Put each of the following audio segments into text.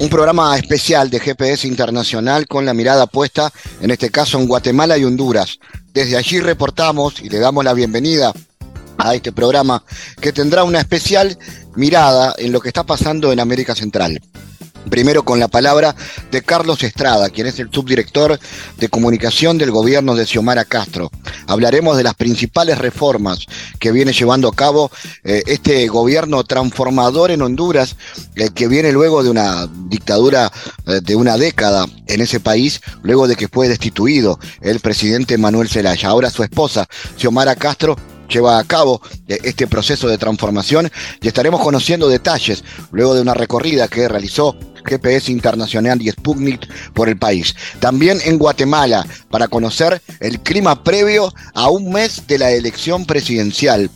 Un programa especial de GPS Internacional con la mirada puesta, en este caso en Guatemala y Honduras. Desde allí reportamos y le damos la bienvenida a este programa que tendrá una especial mirada en lo que está pasando en América Central. Primero con la palabra de Carlos Estrada, quien es el subdirector de comunicación del gobierno de Xiomara Castro. Hablaremos de las principales reformas que viene llevando a cabo eh, este gobierno transformador en Honduras, eh, que viene luego de una dictadura eh, de una década en ese país, luego de que fue destituido el presidente Manuel Zelaya. Ahora su esposa, Xiomara Castro, lleva a cabo este proceso de transformación y estaremos conociendo detalles luego de una recorrida que realizó GPS Internacional y Sputnik por el país. También en Guatemala para conocer el clima previo a un mes de la elección presidencial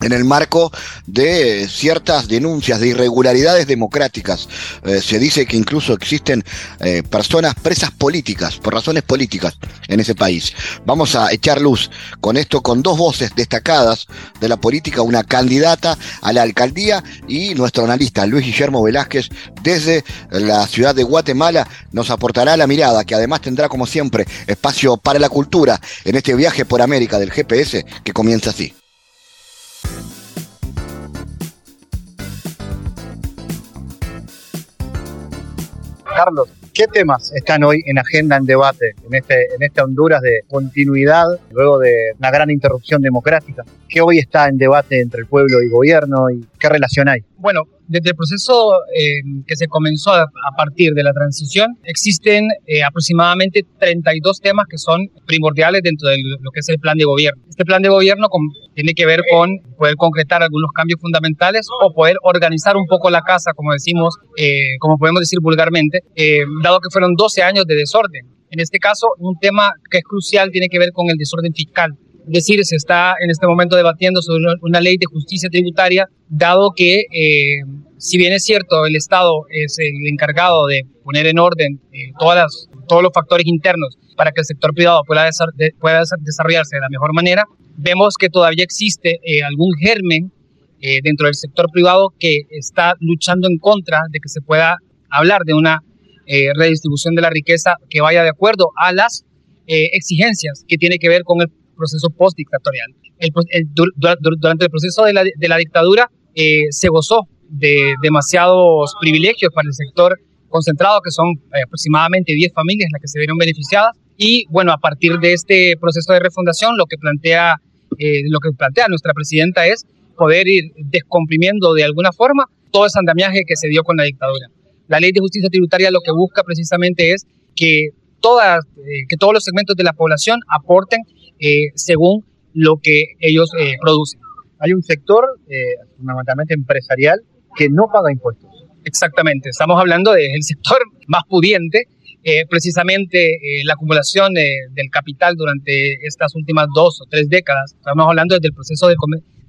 en el marco de ciertas denuncias de irregularidades democráticas. Eh, se dice que incluso existen eh, personas presas políticas, por razones políticas, en ese país. Vamos a echar luz con esto, con dos voces destacadas de la política, una candidata a la alcaldía y nuestro analista Luis Guillermo Velázquez desde la ciudad de Guatemala nos aportará la mirada, que además tendrá como siempre espacio para la cultura en este viaje por América del GPS que comienza así. Carlos, ¿qué temas están hoy en agenda, en debate, en este, en esta Honduras de continuidad, luego de una gran interrupción democrática? ¿Qué hoy está en debate entre el pueblo y gobierno y qué relación hay? Bueno, desde el proceso eh, que se comenzó a, partir de la transición, existen eh, aproximadamente 32 temas que son primordiales dentro de lo que es el plan de gobierno. Este plan de gobierno tiene que ver con poder concretar algunos cambios fundamentales o poder organizar un poco la casa, como decimos, eh, como podemos decir vulgarmente, dado que fueron 12 años de desorden. En este caso, un tema que es crucial tiene que ver con el desorden fiscal. Decir, se está en este momento debatiendo sobre una ley de justicia tributaria, dado que, eh, si bien es cierto, el Estado es el encargado de poner en orden eh, todas todos los factores internos para que el sector privado pueda, pueda desarrollarse de la mejor manera, vemos que todavía existe eh, algún germen dentro del sector privado que está luchando en contra de que se pueda hablar de una redistribución de la riqueza que vaya de acuerdo a las exigencias que tiene que ver con el proceso postdictatorial. durante el proceso de la, dictadura eh, se gozó de demasiados privilegios para el sector concentrado, que son eh, aproximadamente 10 familias las que se vieron beneficiadas. Y bueno, a partir de este proceso de refundación, lo que plantea, eh, lo que plantea nuestra presidenta es poder ir descomprimiendo de alguna forma todo ese andamiaje que se dio con la dictadura. La ley de justicia tributaria lo que busca precisamente es que, todas, que todos los segmentos de la población aporten eh, según lo que ellos eh, producen. Hay un sector, eh, fundamentalmente empresarial, que no paga impuestos. Exactamente, estamos hablando del sector más pudiente, precisamente la acumulación del capital durante estas últimas dos o tres décadas. Estamos hablando desde el proceso de,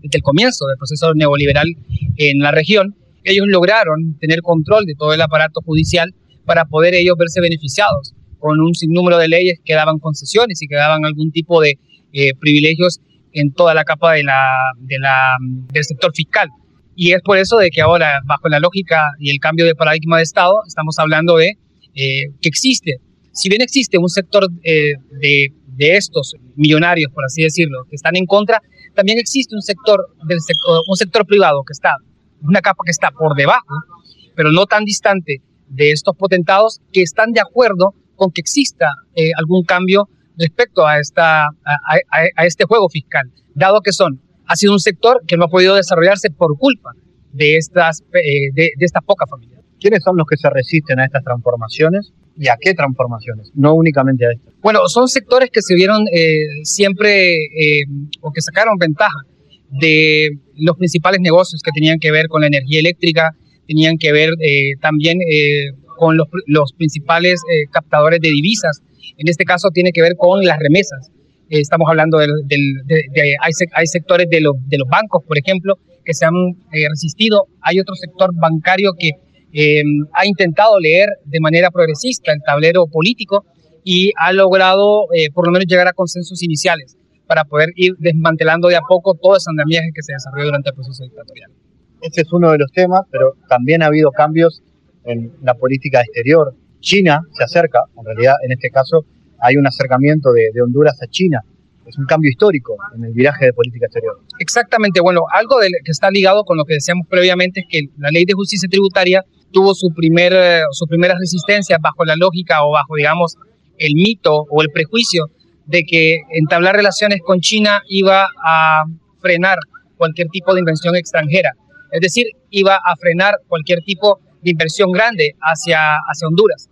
desde el comienzo del proceso neoliberal en la región. Ellos lograron tener control de todo el aparato judicial para poder ellos verse beneficiados con un sinnúmero de leyes que daban concesiones y que daban algún tipo de eh, privilegios en toda la capa de la, de la, del sector fiscal. Y es por eso de que ahora, bajo la lógica y el cambio de paradigma de Estado, estamos hablando de eh, que existe, si bien existe un sector eh, de, de, estos millonarios, por así decirlo, que están en contra, también existe un sector, del sector, un sector privado que está, una capa que está por debajo, pero no tan distante de estos potentados, que están de acuerdo con que exista eh, algún cambio respecto a, esta, a, este juego fiscal, dado que son, ha sido un sector que no ha podido desarrollarse por culpa de estas, eh, de, estas pocas familias. ¿Quiénes son los que se resisten a estas transformaciones y a qué transformaciones? No únicamente a estas. Bueno, son sectores que se vieron eh, siempre o que sacaron ventaja de los principales negocios que tenían que ver con la energía eléctrica, tenían que ver también con los, los principales eh, captadores de divisas. En este caso tiene que ver con las remesas. Eh, estamos hablando de, hay, sectores de los, de los bancos, por ejemplo, que se han resistido. Hay otro sector bancario que ha intentado leer de manera progresista el tablero político y ha logrado por lo menos llegar a consensos iniciales para poder ir desmantelando de a poco todo ese andamiaje que se desarrolló durante el proceso dictatorial. Ese es uno de los temas, pero también ha habido cambios en la política exterior. China se acerca, en realidad en este caso hay un acercamiento de, Honduras a China. Es un cambio histórico en el viraje de política exterior. Exactamente, bueno, algo que está ligado con lo que decíamos previamente es que la ley de justicia tributaria tuvo su, primer, eh, su primera resistencia bajo la lógica o bajo, digamos, el mito o el prejuicio de que entablar relaciones con China iba a frenar cualquier tipo de inversión extranjera. Es decir, iba a frenar cualquier tipo de inversión grande hacia, hacia Honduras.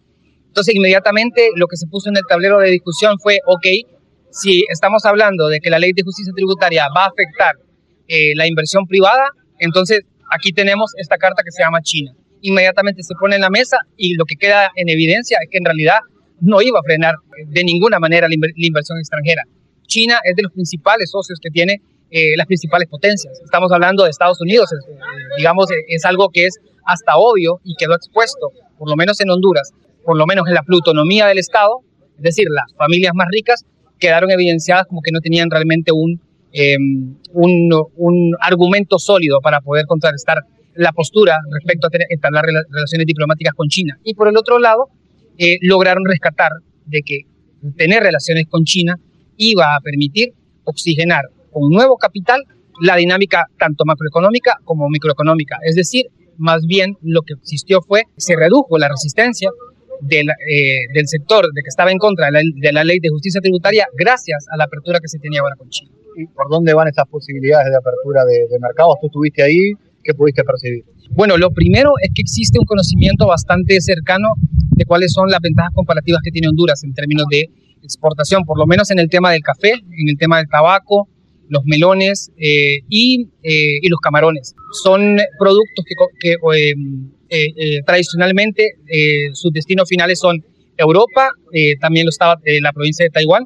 Entonces, inmediatamente lo que se puso en el tablero de discusión fue, ok, si estamos hablando de que la ley de justicia tributaria va a afectar eh, la inversión privada, entonces aquí tenemos esta carta que se llama China. Inmediatamente se pone en la mesa y lo que queda en evidencia es que en realidad no iba a frenar de ninguna manera la, inversión extranjera. China es de los principales socios que tiene eh, las principales potencias. Estamos hablando de Estados Unidos, eh, digamos, es algo que es hasta obvio y quedó expuesto, por lo menos en Honduras, por lo menos en la plutonomía del Estado, es decir, las familias más ricas quedaron evidenciadas como que no tenían realmente un, em, un, argumento sólido para poder contrarrestar la postura respecto a entablar relaciones diplomáticas con China. Y por el otro lado, eh, lograron rescatar de que tener relaciones con China iba a permitir oxigenar con nuevo capital la dinámica tanto macroeconómica como microeconómica. Es decir, más bien lo que existió fue, se redujo la resistencia del, eh, del sector de que estaba en contra de la, ley de justicia tributaria gracias a la apertura que se tenía ahora con China. ¿Y por dónde van esas posibilidades de apertura de, de mercados? ¿Tú estuviste ahí? ¿Qué pudiste percibir? Bueno, lo primero es que existe un conocimiento bastante cercano de cuáles son las ventajas comparativas que tiene Honduras en términos de exportación, por lo menos en el tema del café, en el tema del tabaco, los melones eh, y, eh, y, los camarones. Son productos que, que eh, tradicionalmente sus destinos finales son Europa, también lo estaba la provincia de Taiwán,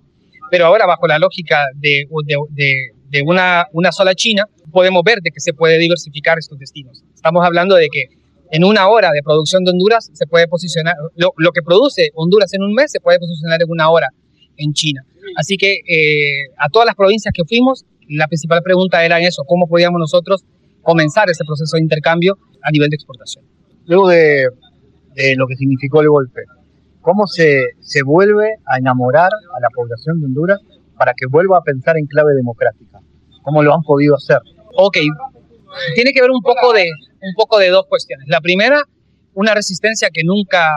pero ahora bajo la lógica de, de, de, una, una sola China, podemos ver de que se puede diversificar estos destinos. Estamos hablando de que en una hora de producción de Honduras se puede posicionar, lo, lo que produce Honduras en un mes se puede posicionar en una hora en China. Así que a todas las provincias que fuimos, la principal pregunta era eso, cómo podíamos nosotros comenzar ese proceso de intercambio a nivel de exportación. Luego de, lo que significó el golpe, ¿cómo se, se vuelve a enamorar a la población de Honduras para que vuelva a pensar en clave democrática? ¿Cómo lo han podido hacer? Ok, tiene que ver un poco de, un poco de dos cuestiones. La primera, una resistencia que nunca,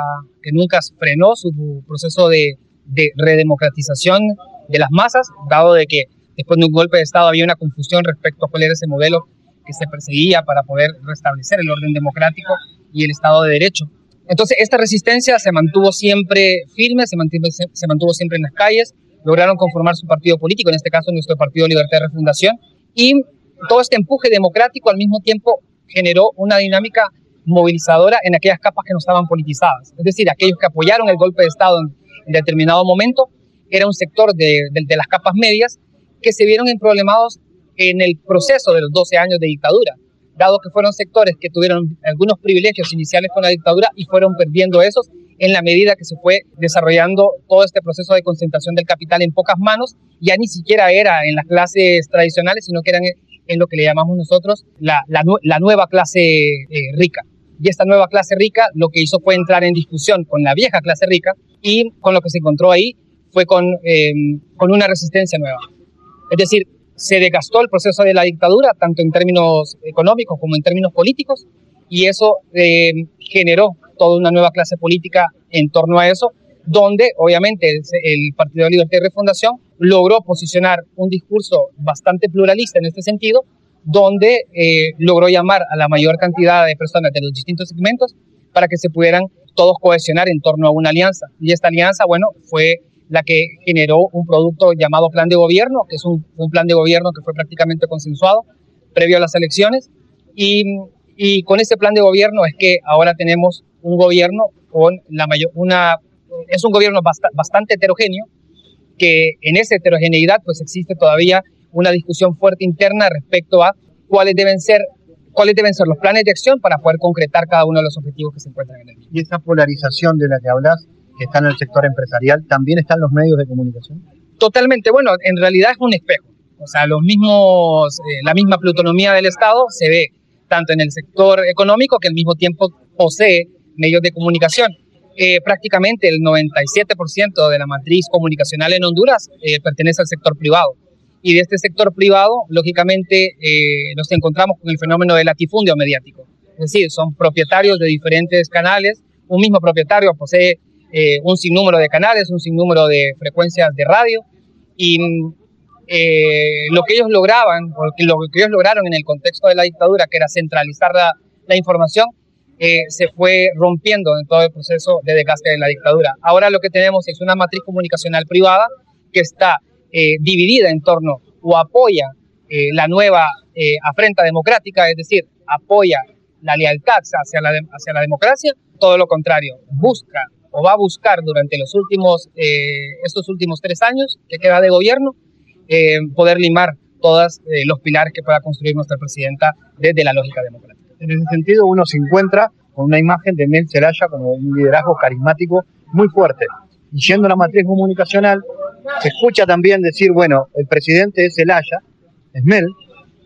que nunca frenó su proceso de, de redemocratización de las masas, dado de que Después de un golpe de Estado había una confusión respecto a cuál era ese modelo que se perseguía para poder restablecer el orden democrático y el Estado de Derecho. Entonces, esta resistencia se mantuvo siempre firme, se mantuvo, siempre en las calles, lograron conformar su partido político, en este caso nuestro Partido Libertad de Refundación, y todo este empuje democrático al mismo tiempo generó una dinámica movilizadora en aquellas capas que no estaban politizadas. Es decir, aquellos que apoyaron el golpe de Estado en, determinado momento, era un sector de las capas medias que se vieron problemados en el proceso de los 12 años de dictadura, dado que fueron sectores que tuvieron algunos privilegios iniciales con la dictadura y fueron perdiendo esos en la medida que se fue desarrollando todo este proceso de concentración del capital en pocas manos, ya ni siquiera era en las clases tradicionales, sino que eran en lo que le llamamos nosotros la, la, nueva clase eh, rica. Y esta nueva clase rica lo que hizo fue entrar en discusión con la vieja clase rica y con lo que se encontró ahí fue con, eh, con una resistencia nueva. Es decir, se desgastó el proceso de la dictadura, tanto en términos económicos como en términos políticos, y eso eh, generó toda una nueva clase política en torno a eso, donde obviamente el, Partido de Libertad y Refundación logró posicionar un discurso bastante pluralista en este sentido, donde eh, logró llamar a la mayor cantidad de personas de los distintos segmentos para que se pudieran todos cohesionar en torno a una alianza. Y esta alianza, bueno, fue la que generó un producto llamado plan de gobierno, que es un, plan de gobierno que fue prácticamente consensuado previo a las elecciones. Y, y, con ese plan de gobierno es que ahora tenemos un gobierno con la mayor, una, es un gobierno bastante heterogéneo, que en esa heterogeneidad pues existe todavía una discusión fuerte interna respecto a cuáles deben ser cuáles deben ser los planes de acción para poder concretar cada uno de los objetivos que se encuentran en el mismo. Y esa polarización de la que hablas, que está en el sector empresarial, ¿también está en los medios de comunicación? Totalmente, bueno, en realidad es un espejo. O sea, los mismos, eh, la misma plutonomía del Estado se ve tanto en el sector económico que al mismo tiempo posee medios de comunicación. Eh, prácticamente el 97% de la matriz comunicacional en Honduras eh, pertenece al sector privado. Y de este sector privado, lógicamente, eh, nos encontramos con el fenómeno del latifundio mediático. Es decir, son propietarios de diferentes canales. Un mismo propietario posee un sinnúmero de canales, un sinnúmero de frecuencias de radio. Y lo que ellos lograban, lo que ellos lograron en el contexto de la dictadura, que era centralizar la, información, eh, se fue rompiendo en todo el proceso de desgaste de la dictadura. Ahora lo que tenemos es una matriz comunicacional privada que está eh, dividida en torno o apoya eh, la nueva afrenta democrática, es decir, apoya la lealtad hacia la, hacia la democracia, todo lo contrario, busca o va a buscar durante los últimos, estos últimos tres años que queda de gobierno, poder limar todos los pilares que pueda construir nuestra presidenta desde la lógica democrática. En ese sentido, uno se encuentra con una imagen de Mel Zelaya como un liderazgo carismático muy fuerte. Y yendo a la matriz comunicacional, se escucha también decir, bueno, el presidente es Zelaya, es Mel,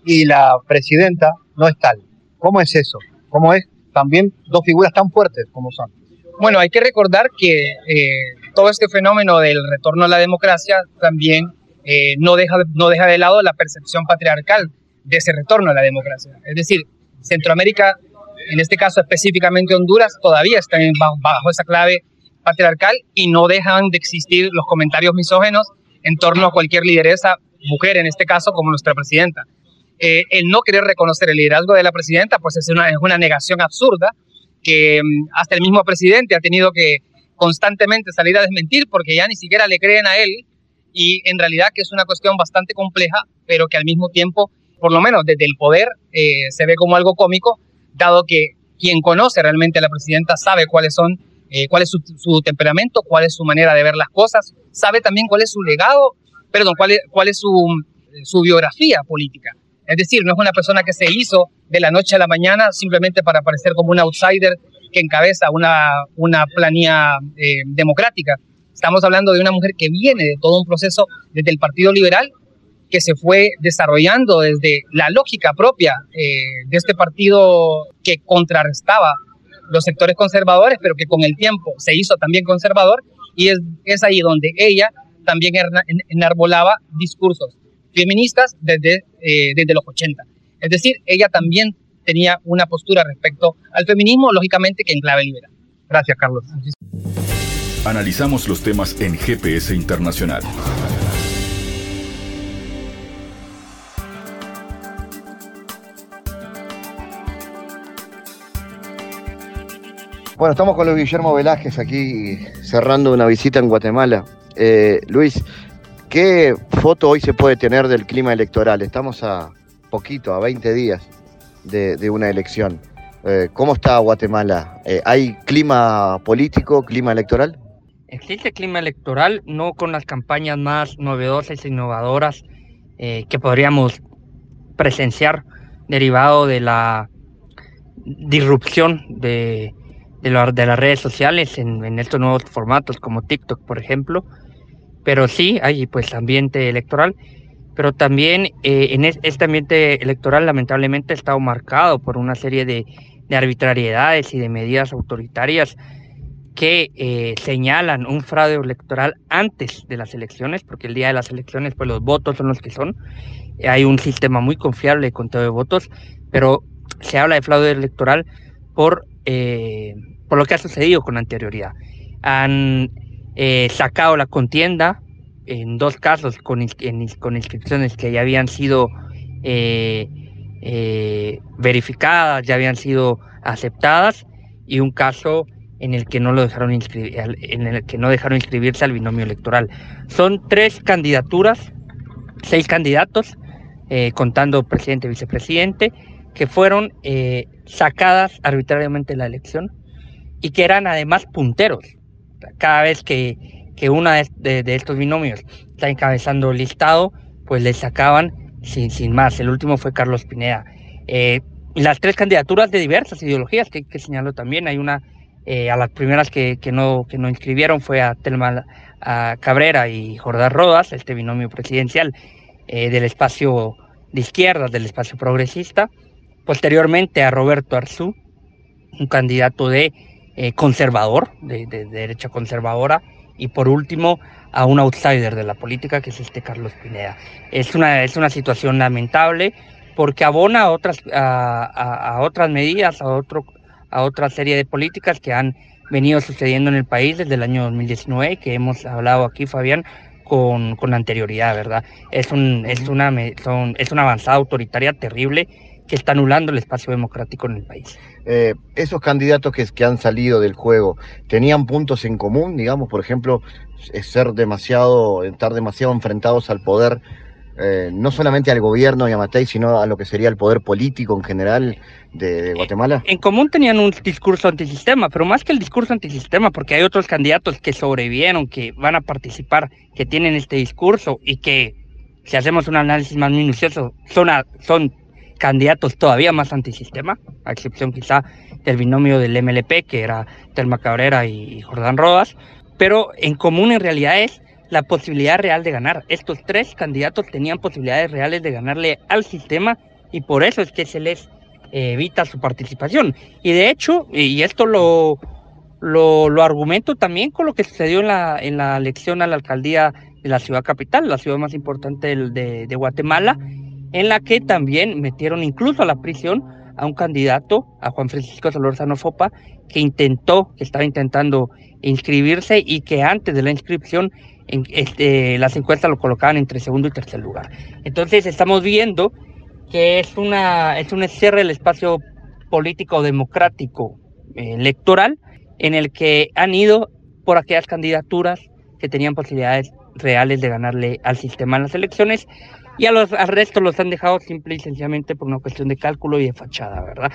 y la presidenta no es tal. ¿Cómo es eso? ¿Cómo es también dos figuras tan fuertes como son? Bueno, hay que recordar que eh, todo este fenómeno del retorno a la democracia también eh, no, deja, no deja de lado la percepción patriarcal de ese retorno a la democracia. Es decir, Centroamérica, en este caso específicamente Honduras, todavía están bajo, esa clave patriarcal y no dejan de existir los comentarios misógenos en torno a cualquier lideresa, mujer en este caso, como nuestra presidenta. Eh, el no querer reconocer el liderazgo de la presidenta, pues es una, es una negación absurda que mm, hasta el mismo presidente ha tenido que constantemente salir a desmentir porque ya ni siquiera le creen a él y en realidad que es una cuestión bastante compleja, pero que al mismo tiempo por lo menos desde el poder, eh, se ve como algo cómico, dado que quien conoce realmente a la presidenta sabe cuáles son, eh, cuál es su, temperamento, cuál es su manera de ver las cosas, sabe también cuál es su legado, perdón, cuál es, cuál es su, su biografía política. Es decir, no es una persona que se hizo de la noche a la mañana simplemente para aparecer como un outsider que encabeza una, una planilla eh, democrática. Estamos hablando de una mujer que viene de todo un proceso desde el Partido Liberal que se fue desarrollando desde la lógica propia eh, de este partido que contrarrestaba los sectores conservadores, pero que con el tiempo se hizo también conservador, y es, es ahí donde ella también enarbolaba discursos feministas desde, eh, desde los 80. Es decir, ella también tenía una postura respecto al feminismo, lógicamente que en clave liberal. Gracias, Carlos. Analizamos los temas en GPS Internacional. Bueno, estamos con Luis Guillermo Velázquez aquí cerrando una visita en Guatemala. Eh, Luis, ¿qué foto hoy se puede tener del clima electoral? Estamos a poquito, a 20 días de, una elección. Eh, ¿Cómo está Guatemala? Eh, ¿Hay clima político, clima electoral? Existe clima electoral, no con las campañas más novedosas e innovadoras que podríamos presenciar derivado de la disrupción de las redes sociales en, estos nuevos formatos como TikTok, por ejemplo. Pero sí, hay pues ambiente electoral, pero también eh, en este ambiente electoral lamentablemente ha estado marcado por una serie de, arbitrariedades y de medidas autoritarias que eh, señalan un fraude electoral antes de las elecciones, porque el día de las elecciones pues los votos son los que son. Hay un sistema muy confiable de conteo de votos, pero se habla de fraude electoral por eh, por lo que ha sucedido con anterioridad. Han eh, sacado la contienda en dos casos con, inscripciones que ya habían sido eh, verificadas, ya habían sido aceptadas, y un caso en el que no lo dejaron en el que no dejaron inscribirse al binomio electoral. Son tres candidaturas, seis candidatos, contando presidente y vicepresidente, que fueron sacadas arbitrariamente de la elección y que eran además punteros. Cada vez que, que uno de, estos binomios está encabezando el listado, pues le sacaban sin, sin más. El último fue Carlos Pineda. Eh, las tres candidaturas de diversas ideologías que, que señaló también, hay una, eh, a las primeras que, que, no, que no inscribieron fue a Telma a Cabrera y Jordán Rodas, este binomio presidencial eh, del espacio de izquierda, del espacio progresista. Posteriormente a Roberto Arzú, un candidato de eh, conservador, de, derecha conservadora, y por último a un outsider de la política, que es este Carlos Pineda. Es una, es una situación lamentable porque abona a otras, a, otras medidas, a, otro, a otra serie de políticas que han venido sucediendo en el país desde el año 2019, que hemos hablado aquí, Fabián, con, con anterioridad, ¿verdad? Es, un, es, una, es una avanzada autoritaria terrible que está anulando el espacio democrático en el país. Eh, esos candidatos que, que, han salido del juego, ¿tenían puntos en común? Digamos, por ejemplo, ser demasiado, estar demasiado enfrentados al poder, eh, no solamente al gobierno y a Matei, sino a lo que sería el poder político en general de, Guatemala. En común tenían un discurso antisistema, pero más que el discurso antisistema, porque hay otros candidatos que sobrevivieron, que van a participar, que tienen este discurso y que, si hacemos un análisis más minucioso, son, son candidatos todavía más antisistema, a excepción quizá del binomio del MLP, que era Telma Cabrera y Jordán Rodas, pero en común en realidad es la posibilidad real de ganar. Estos tres candidatos tenían posibilidades reales de ganarle al sistema y por eso es que se les eh, evita su participación. Y de hecho, y esto lo, lo, argumento también con lo que sucedió en la, en la elección a la alcaldía de la ciudad capital, la ciudad más importante de, de Guatemala, en la que también metieron incluso a la prisión a un candidato, a Juan Francisco Solorzano Fopa, que intentó, que estaba intentando inscribirse y que antes de la inscripción en, este, las encuestas lo colocaban entre segundo y tercer lugar. Entonces estamos viendo que es una es un cierre del espacio político democrático eh, electoral en el que han ido por aquellas candidaturas que tenían posibilidades reales de ganarle al sistema en las elecciones y a los, al resto los han dejado simple y sencillamente por una cuestión de cálculo y de fachada, ¿verdad?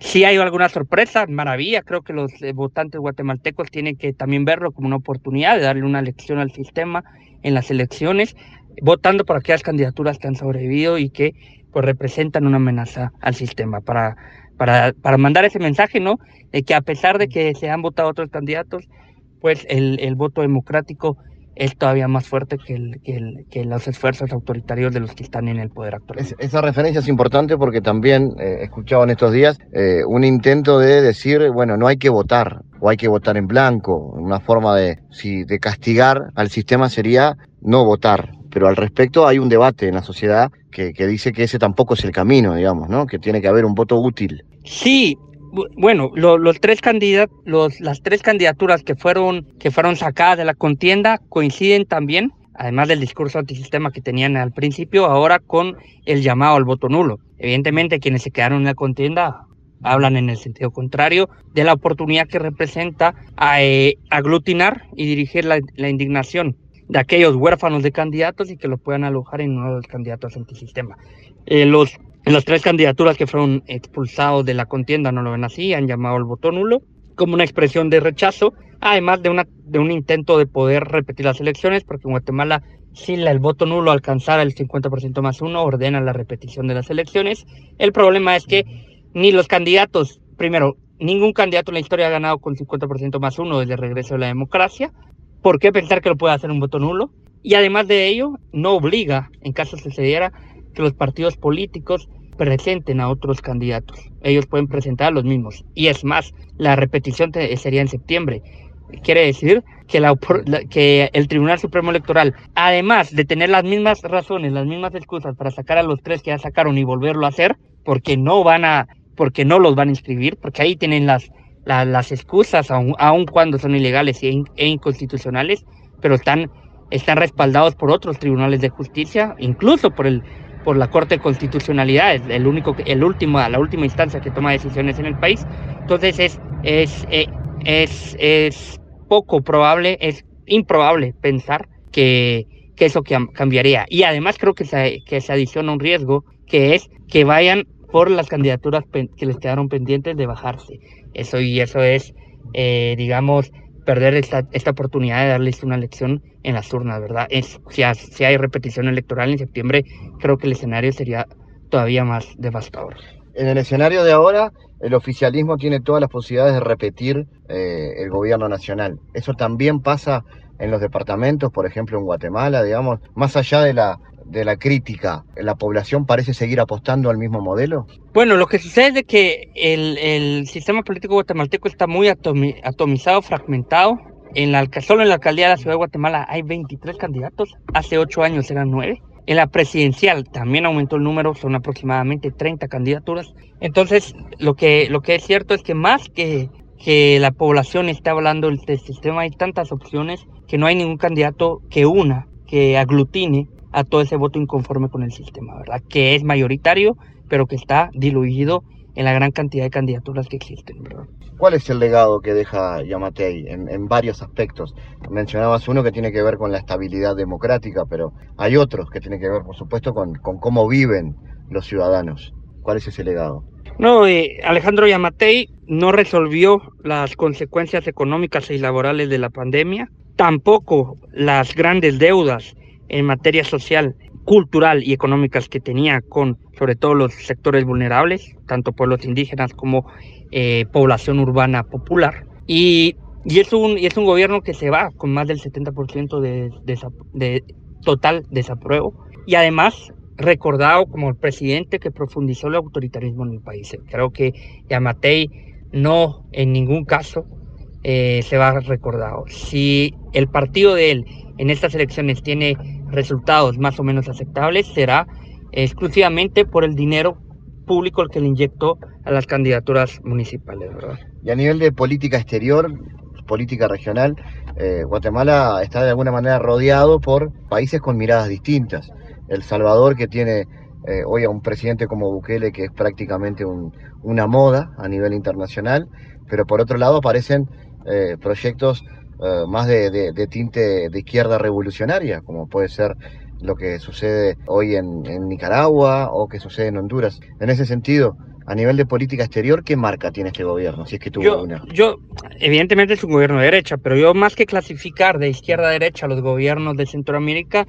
Si hay alguna sorpresa, maravilla, creo que los eh, votantes guatemaltecos tienen que también verlo como una oportunidad de darle una lección al sistema en las elecciones, votando por aquellas candidaturas que han sobrevivido y que pues representan una amenaza al sistema para, para, para mandar ese mensaje, ¿no? De que a pesar de que se han votado otros candidatos, pues el, el voto democrático es todavía más fuerte que, el, que, el, que, los esfuerzos autoritarios de los que están en el poder actual. esa referencia es importante porque también eh, he escuchado en estos días eh, un intento de decir, bueno, no hay que votar o hay que votar en blanco. Una forma de, si, de castigar al sistema sería no votar. Pero al respecto hay un debate en la sociedad que, que dice que ese tampoco es el camino, digamos, ¿no? Que tiene que haber un voto útil. Sí, bueno, los tres candidatos, los, las tres candidaturas que fueron, que fueron sacadas de la contienda coinciden también, además del discurso antisistema que tenían al principio, ahora con el llamado al voto nulo. Evidentemente, quienes se quedaron en la contienda hablan en el sentido contrario de la oportunidad que representa a, eh, aglutinar y dirigir la, indignación de aquellos huérfanos de candidatos y que lo puedan alojar en uno de los candidatos antisistema. Eh, los en las tres candidaturas que fueron expulsados de la contienda no lo ven así, han llamado el voto nulo como una expresión de rechazo, además de, una, de un intento de poder repetir las elecciones, porque en Guatemala, si el voto nulo alcanzara el 50% más uno, ordena la repetición de las elecciones. El problema es que ni los candidatos, primero, ningún candidato en la historia ha ganado con 50% más uno desde el regreso de la democracia. ¿Por qué pensar que lo puede hacer un voto nulo? Y además de ello, no obliga, en caso sucediera, que los partidos políticos presenten a otros candidatos. Ellos pueden presentar a los mismos. Y es más, la repetición sería en septiembre. Quiere decir que, la, que el Tribunal Supremo Electoral, además de tener las mismas razones, las mismas excusas para sacar a los tres que ya sacaron y volverlo a hacer, porque no van a, porque no los van a inscribir, porque ahí tienen las, las excusas, aun, cuando son ilegales e, e inconstitucionales, pero están, están respaldados por otros tribunales de justicia, incluso por el por la Corte de Constitucionalidad, es el único, el último, la última instancia que toma decisiones en el país. Entonces es, es, eh, es, es poco probable, es improbable pensar que, que eso cambiaría. Y además creo que se, que se adiciona un riesgo, que es que vayan por las candidaturas que les quedaron pendientes de bajarse. Eso y eso es eh, digamos, perder esta, esta oportunidad de darles una elección en las urnas, ¿verdad? Es, si, si hay repetición electoral en septiembre, creo que el escenario sería todavía más devastador. En el escenario de ahora, el oficialismo tiene todas las posibilidades de repetir eh, el gobierno nacional. Eso también pasa en los departamentos, por ejemplo en Guatemala, digamos, más allá de la, de la crítica, ¿la población parece seguir apostando al mismo modelo? Bueno, lo que sucede es que el, el sistema político guatemalteco está muy atomizado, fragmentado. En la, solo en la alcaldía de la ciudad de Guatemala hay 23 candidatos, hace 8 años eran 9. En la presidencial también aumentó el número, son aproximadamente 30 candidaturas. Entonces, lo que, lo que es cierto es que más que, que la población está hablando del sistema, hay tantas opciones que no hay ningún candidato que una, que aglutine a todo ese voto inconforme con el sistema, ¿verdad? Que es mayoritario, pero que está diluido en la gran cantidad de candidaturas que existen, ¿verdad? ¿Cuál es el legado que deja Yamatei en, en, varios aspectos? Mencionabas uno que tiene que ver con la estabilidad democrática, pero hay otros que tienen que ver, por supuesto, con, con cómo viven los ciudadanos. ¿Cuál es ese legado? No, eh, Alejandro Yamatei no resolvió las consecuencias económicas y laborales de la pandemia, tampoco las grandes deudas en materia social, cultural y económicas que tenía con sobre todo los sectores vulnerables, tanto pueblos indígenas como eh, población urbana popular. Y, y, es un, y es un gobierno que se va con más del 70% de, de, de total desapruebo. Y además recordado como el presidente que profundizó el autoritarismo en el país. Creo que Yamatei no en ningún caso eh, se va recordado. Si el partido de él en estas elecciones tiene resultados más o menos aceptables, será exclusivamente por el dinero público el que le inyectó a las candidaturas municipales. Y a nivel de política exterior, política regional, eh, Guatemala está de alguna manera rodeado por países con miradas distintas. El Salvador, que tiene eh, hoy a un presidente como Bukele, que es prácticamente un, una moda a nivel internacional, pero por otro lado aparecen eh, proyectos eh, más de, de, de, tinte de izquierda revolucionaria, como puede ser lo que sucede hoy en, en, Nicaragua o que sucede en Honduras. En ese sentido, a nivel de política exterior, ¿qué marca tiene este gobierno? Si es que tuvo yo, una. Yo, evidentemente es un gobierno de derecha, pero yo más que clasificar de izquierda a derecha los gobiernos de Centroamérica,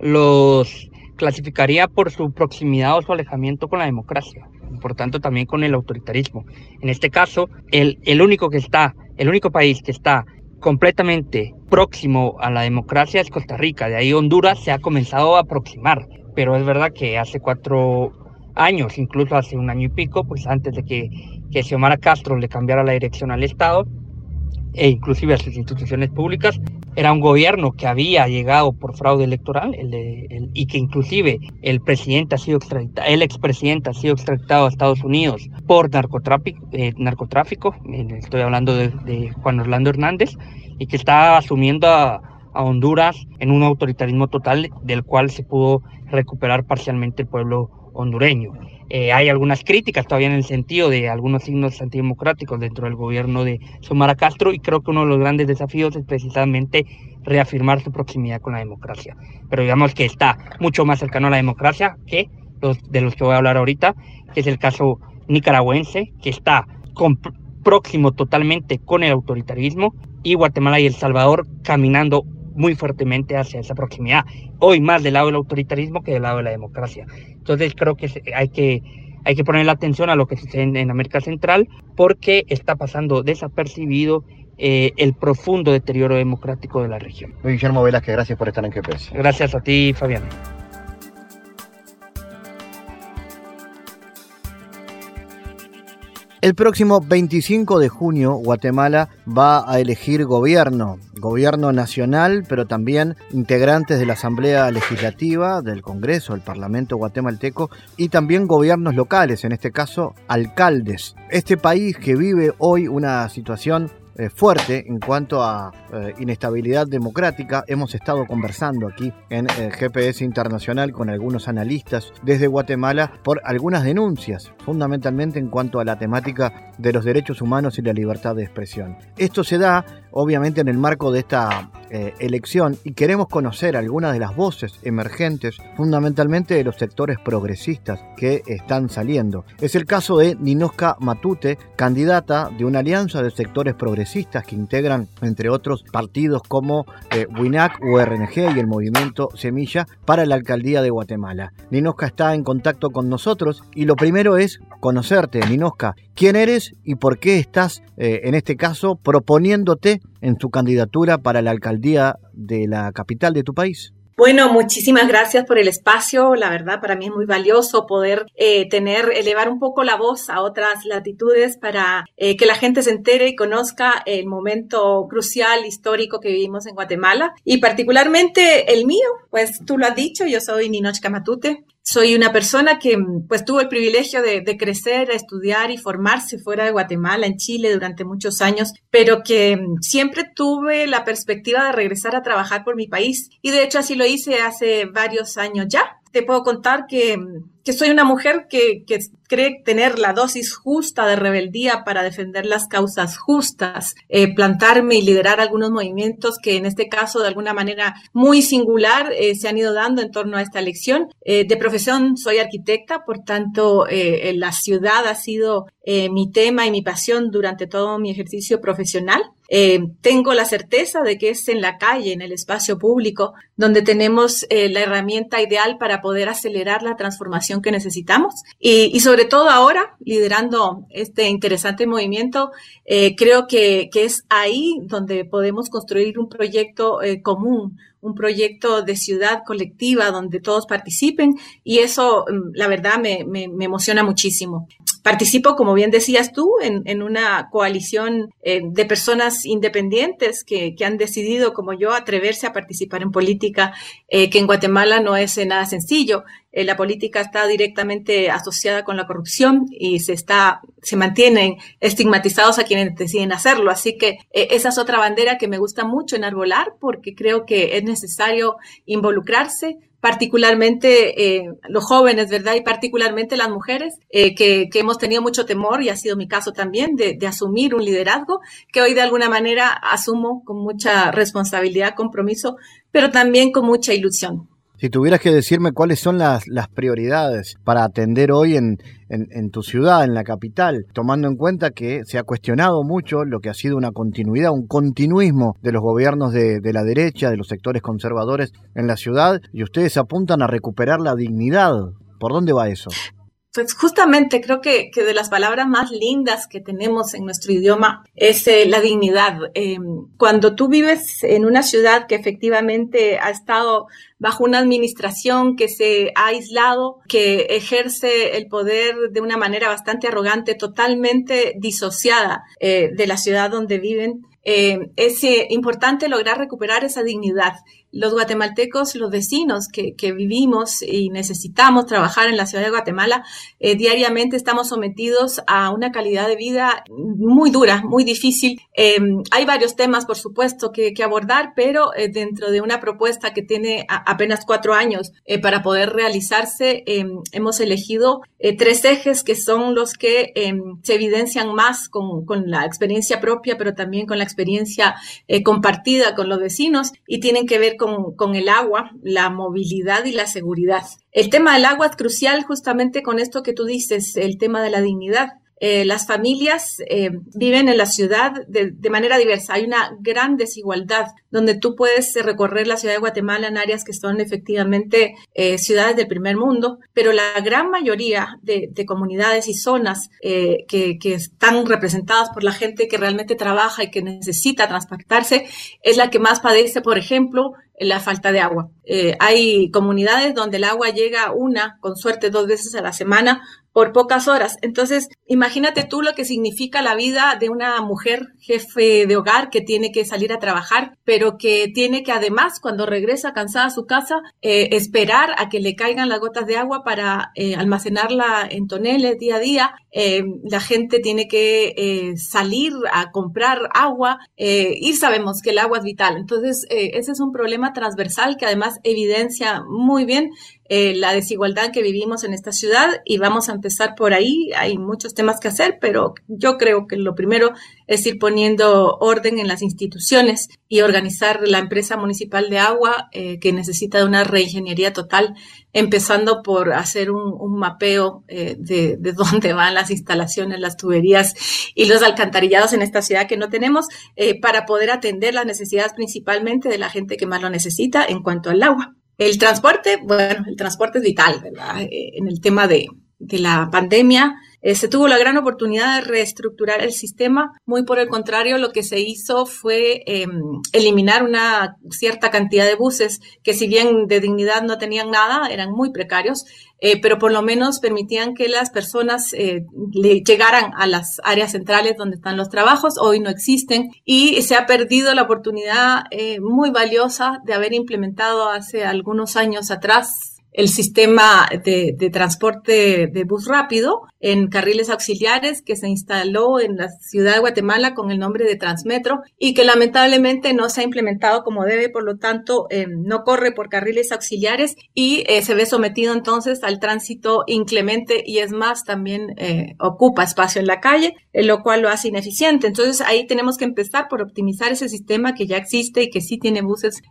los clasificaría por su proximidad o su alejamiento con la democracia, por tanto también con el autoritarismo. En este caso, el, el único que está, el único país que está completamente próximo a la democracia es Costa Rica. De ahí Honduras se ha comenzado a aproximar. Pero es verdad que hace cuatro años, incluso hace un año y pico, pues antes de que, que Xiomara Castro le cambiara la dirección al Estado e inclusive a sus instituciones públicas, era un gobierno que había llegado por fraude electoral el y que inclusive el presidente ha sido extraditado, el expresidente ha sido extraditado a Estados Unidos por narcotráfico, eh, narcotráfico estoy hablando de, de, Juan Orlando Hernández, y que está asumiendo a, a, Honduras en un autoritarismo total del cual se pudo recuperar parcialmente el pueblo hondureño. Eh, hay algunas críticas todavía en el sentido de algunos signos antidemocráticos dentro del gobierno de Xiomara Castro y creo que uno de los grandes desafíos es precisamente reafirmar su proximidad con la democracia. Pero digamos que está mucho más cercano a la democracia que los de los que voy a hablar ahorita, que es el caso nicaragüense, que está con, próximo totalmente con el autoritarismo, y Guatemala y El Salvador caminando muy fuertemente hacia esa proximidad, hoy más del lado del autoritarismo que del lado de la democracia. Entonces creo que hay que, hay que poner la atención a lo que sucede en, en América Central porque está pasando desapercibido eh, el profundo deterioro democrático de la región. Guillermo Velázquez, gracias por estar en GPS. Gracias a ti, Fabián. El próximo 25 de junio Guatemala va a elegir gobierno, gobierno nacional, pero también integrantes de la Asamblea Legislativa, del Congreso, del Parlamento guatemalteco y también gobiernos locales, en este caso alcaldes. Este país que vive hoy una situación eh, fuerte en cuanto a eh, inestabilidad democrática. Hemos estado conversando aquí en eh, GPS Internacional con algunos analistas desde Guatemala por algunas denuncias, fundamentalmente en cuanto a la temática de los derechos humanos y la libertad de expresión. Esto se da obviamente en el marco de esta eh, elección y queremos conocer algunas de las voces emergentes, fundamentalmente de los sectores progresistas que están saliendo. Es el caso de Ninoska Matute, candidata de una alianza de sectores progresistas que integran, entre otros, partidos como eh, WINAC, URNG y el movimiento Semilla para la alcaldía de Guatemala. Ninoska está en contacto con nosotros y lo primero es conocerte, Ninoska. ¿Quién eres y por qué estás, eh, en este caso, proponiéndote en tu candidatura para la alcaldía de la capital de tu país? Bueno, muchísimas gracias por el espacio. La verdad, para mí es muy valioso poder eh, tener, elevar un poco la voz a otras latitudes para eh, que la gente se entere y conozca el momento crucial histórico que vivimos en Guatemala y particularmente el mío. Pues tú lo has dicho, yo soy Ninochka Matute soy una persona que pues tuvo el privilegio de, crecer, estudiar y formarse fuera de Guatemala, en Chile durante muchos años, pero que siempre tuve la perspectiva de regresar a trabajar por mi país y de hecho así lo hice hace varios años ya. Te puedo contar que que soy una mujer que, cree tener la dosis justa de rebeldía para defender las causas justas, eh, plantarme y liderar algunos movimientos que en este caso de alguna manera muy singular eh, se han ido dando en torno a esta elección. Eh, de profesión soy arquitecta, por tanto la ciudad ha sido mi tema y mi pasión durante todo mi ejercicio profesional. Tengo la certeza de que es en la calle, en el espacio público, donde tenemos la herramienta ideal para poder acelerar la transformación que necesitamos. Y, sobre todo ahora, liderando este interesante movimiento, eh, creo que, es ahí donde podemos construir un proyecto eh, común, un proyecto de ciudad colectiva donde todos participen y eso, mm, la verdad, me, emociona muchísimo. Participo, como bien decías tú, en, una coalición eh, de personas independientes que, han decidido, como yo, atreverse a participar en política, que en Guatemala no es nada sencillo. Eh, la política está directamente asociada con la corrupción y se está, se mantienen estigmatizados a quienes deciden hacerlo. Así que eh, esa es otra bandera que me gusta mucho enarbolar porque creo que es necesario involucrarse, particularmente eh, los jóvenes, ¿verdad? Y particularmente las mujeres, que, hemos tenido mucho temor, y ha sido mi caso también, de, de, asumir un liderazgo que hoy de alguna manera asumo con mucha responsabilidad, compromiso, pero también con mucha ilusión. Si tuvieras que decirme cuáles son las, prioridades para atender hoy en, en, tu ciudad, en la capital, tomando en cuenta que se ha cuestionado mucho lo que ha sido una continuidad, un continuismo de los gobiernos de, de la derecha, de los sectores conservadores en la ciudad, y ustedes apuntan a recuperar la dignidad. ¿Por dónde va eso? Pues justamente creo que, que, de las palabras más lindas que tenemos en nuestro idioma es eh, la dignidad. Eh, cuando tú vives en una ciudad que efectivamente ha estado bajo una administración que se ha aislado, que ejerce el poder de una manera bastante arrogante, totalmente disociada eh, de la ciudad donde viven, es importante lograr recuperar esa dignidad los guatemaltecos, los vecinos que, vivimos y necesitamos trabajar en la ciudad de Guatemala, eh, diariamente estamos sometidos a una calidad de vida muy dura, muy difícil. Eh, hay varios temas, por supuesto, que, abordar, pero eh, dentro de una propuesta que tiene apenas cuatro años para poder realizarse, hemos elegido tres ejes que son los que se evidencian más con, con, la experiencia propia, pero también con la experiencia compartida con los vecinos y tienen que ver con con, el agua, la movilidad y la seguridad. El tema del agua es crucial justamente con esto que tú dices, el tema de la dignidad. Eh, las familias eh, viven en la ciudad de, manera diversa. Hay una gran desigualdad donde tú puedes recorrer la ciudad de Guatemala en áreas que son efectivamente eh, ciudades del primer mundo, pero la gran mayoría de, comunidades y zonas que, que, están representadas por la gente que realmente trabaja y que necesita transportarse es la que más padece, por ejemplo, la falta de agua. hay comunidades donde el agua llega una, con suerte, dos veces a la semana por pocas horas. Entonces, imagínate tú lo que significa la vida de una mujer jefe de hogar que tiene que salir a trabajar, pero que tiene que además, cuando regresa cansada a su casa, eh, esperar a que le caigan las gotas de agua para eh, almacenarla en toneles día a día. Eh, la gente tiene que salir a comprar agua y sabemos que el agua es vital. Entonces, ese es un problema transversal que además evidencia muy bien la desigualdad que vivimos en esta ciudad y vamos a empezar por ahí. Hay muchos temas que hacer, pero yo creo que lo primero es ir poniendo orden en las instituciones y organizar la empresa municipal de agua que necesita de una reingeniería total empezando por hacer un, mapeo eh, de, dónde van las instalaciones, las tuberías y los alcantarillados en esta ciudad que no tenemos, eh, para poder atender las necesidades principalmente de la gente que más lo necesita en cuanto al agua. El transporte, bueno, el transporte es vital, ¿verdad? Eh, en el tema de, de la pandemia, eh, se tuvo la gran oportunidad de reestructurar el sistema. Muy por el contrario, lo que se hizo fue em, eliminar una cierta cantidad de buses que si bien de dignidad no tenían nada, eran muy precarios, eh, pero por lo menos permitían que las personas eh, llegaran a las áreas centrales donde están los trabajos. Hoy no existen y se ha perdido la oportunidad muy valiosa de haber implementado hace algunos años atrás el sistema de, transporte de bus rápido en carriles auxiliares que se instaló en la ciudad de Guatemala con el nombre de Transmetro y que lamentablemente no se ha implementado como debe, por lo tanto eh, no corre por carriles auxiliares y eh, se ve sometido entonces al tránsito inclemente y es más, también eh, ocupa espacio en la calle, lo cual lo hace ineficiente. Entonces ahí tenemos que empezar por optimizar ese sistema que ya existe y que sí tiene buses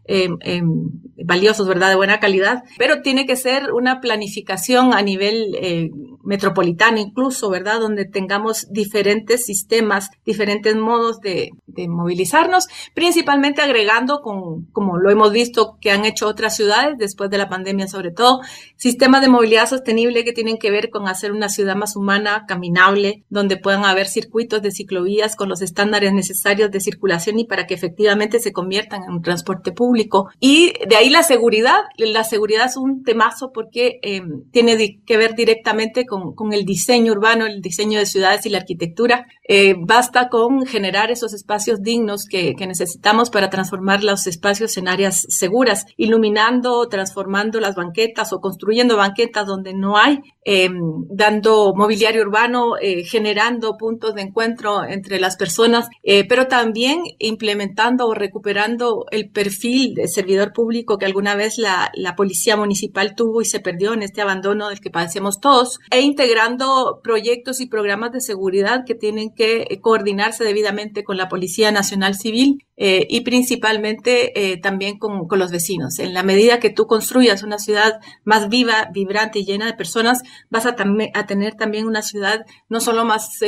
valiosos, ¿verdad? De buena calidad, pero tiene que ser una planificación a nivel eh, metropolitano incluso, ¿verdad? Donde tengamos diferentes sistemas, diferentes modos de, movilizarnos, principalmente agregando, con, como lo hemos visto que han hecho otras ciudades después de la pandemia sobre todo, sistemas de movilidad sostenible que tienen que ver con hacer una ciudad más humana, caminable, donde puedan haber circuitos de ciclovías con los estándares necesarios de circulación y para que efectivamente se conviertan en un transporte público. Y de ahí la seguridad. La seguridad es un tema porque em, tiene que ver directamente con, el diseño urbano, el diseño de ciudades y la arquitectura. Eh, basta con generar esos espacios dignos que, necesitamos para transformar los espacios en áreas seguras, iluminando, transformando las banquetas o construyendo banquetas donde no hay, em, dando mobiliario urbano, eh, generando puntos de encuentro entre las personas, eh, pero también implementando o recuperando el perfil de servidor público que alguna vez la, la policía municipal tuvo y se perdió en este abandono del que padecemos todos, e integrando proyectos y programas de seguridad que tienen que eh, coordinarse debidamente con la Policía Nacional Civil eh, y principalmente eh, también con, los vecinos. En la medida que tú construyas una ciudad más viva, vibrante y llena de personas, vas a, a tener también una ciudad no solo más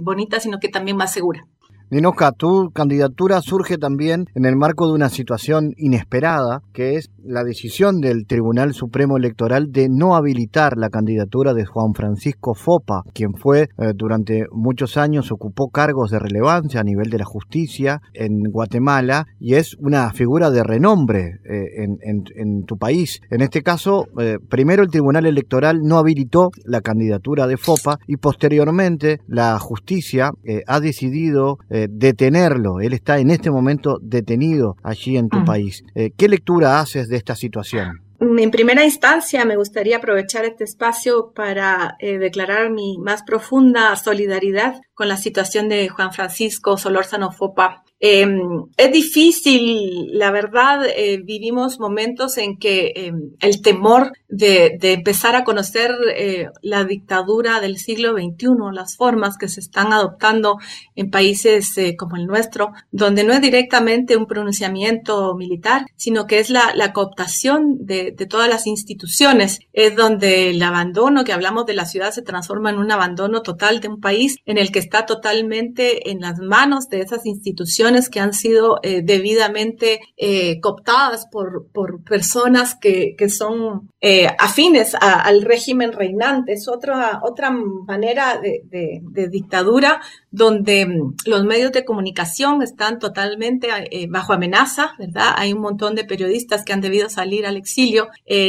bonita, sino que también más segura. Ninoca, tu candidatura surge también en el marco de una situación inesperada, que es la decisión del Tribunal Supremo Electoral de no habilitar la candidatura de Juan Francisco Fopa, quien fue eh, durante muchos años, ocupó cargos de relevancia a nivel de la justicia en Guatemala y es una figura de renombre eh, en, tu país. En este caso, eh, primero el Tribunal Electoral no habilitó la candidatura de Fopa y posteriormente la justicia ha decidido detenerlo. Él está en este momento detenido allí en tu país. Eh, ¿Qué lectura haces de esta situación? En primera instancia, me gustaría aprovechar este espacio para eh, declarar mi más profunda solidaridad con la situación de Juan Francisco Solórzano Fopa, Em, es difícil, la verdad, eh, vivimos momentos en que em, el temor de, empezar a conocer eh, la dictadura del siglo XXI, las formas que se están adoptando en países eh, como el nuestro, donde no es directamente un pronunciamiento militar, sino que es la, cooptación de, de, todas las instituciones, es donde el abandono que hablamos de la ciudad se transforma en un abandono total de un país en el que está totalmente en las manos de esas instituciones que han sido eh, debidamente eh, cooptadas por, por personas que, que son eh, afines al régimen reinante. Es otra, otra manera de, de, dictadura donde mm, los medios de comunicación están totalmente bajo amenaza, ¿verdad? Hay un montón de periodistas que han debido salir al exilio,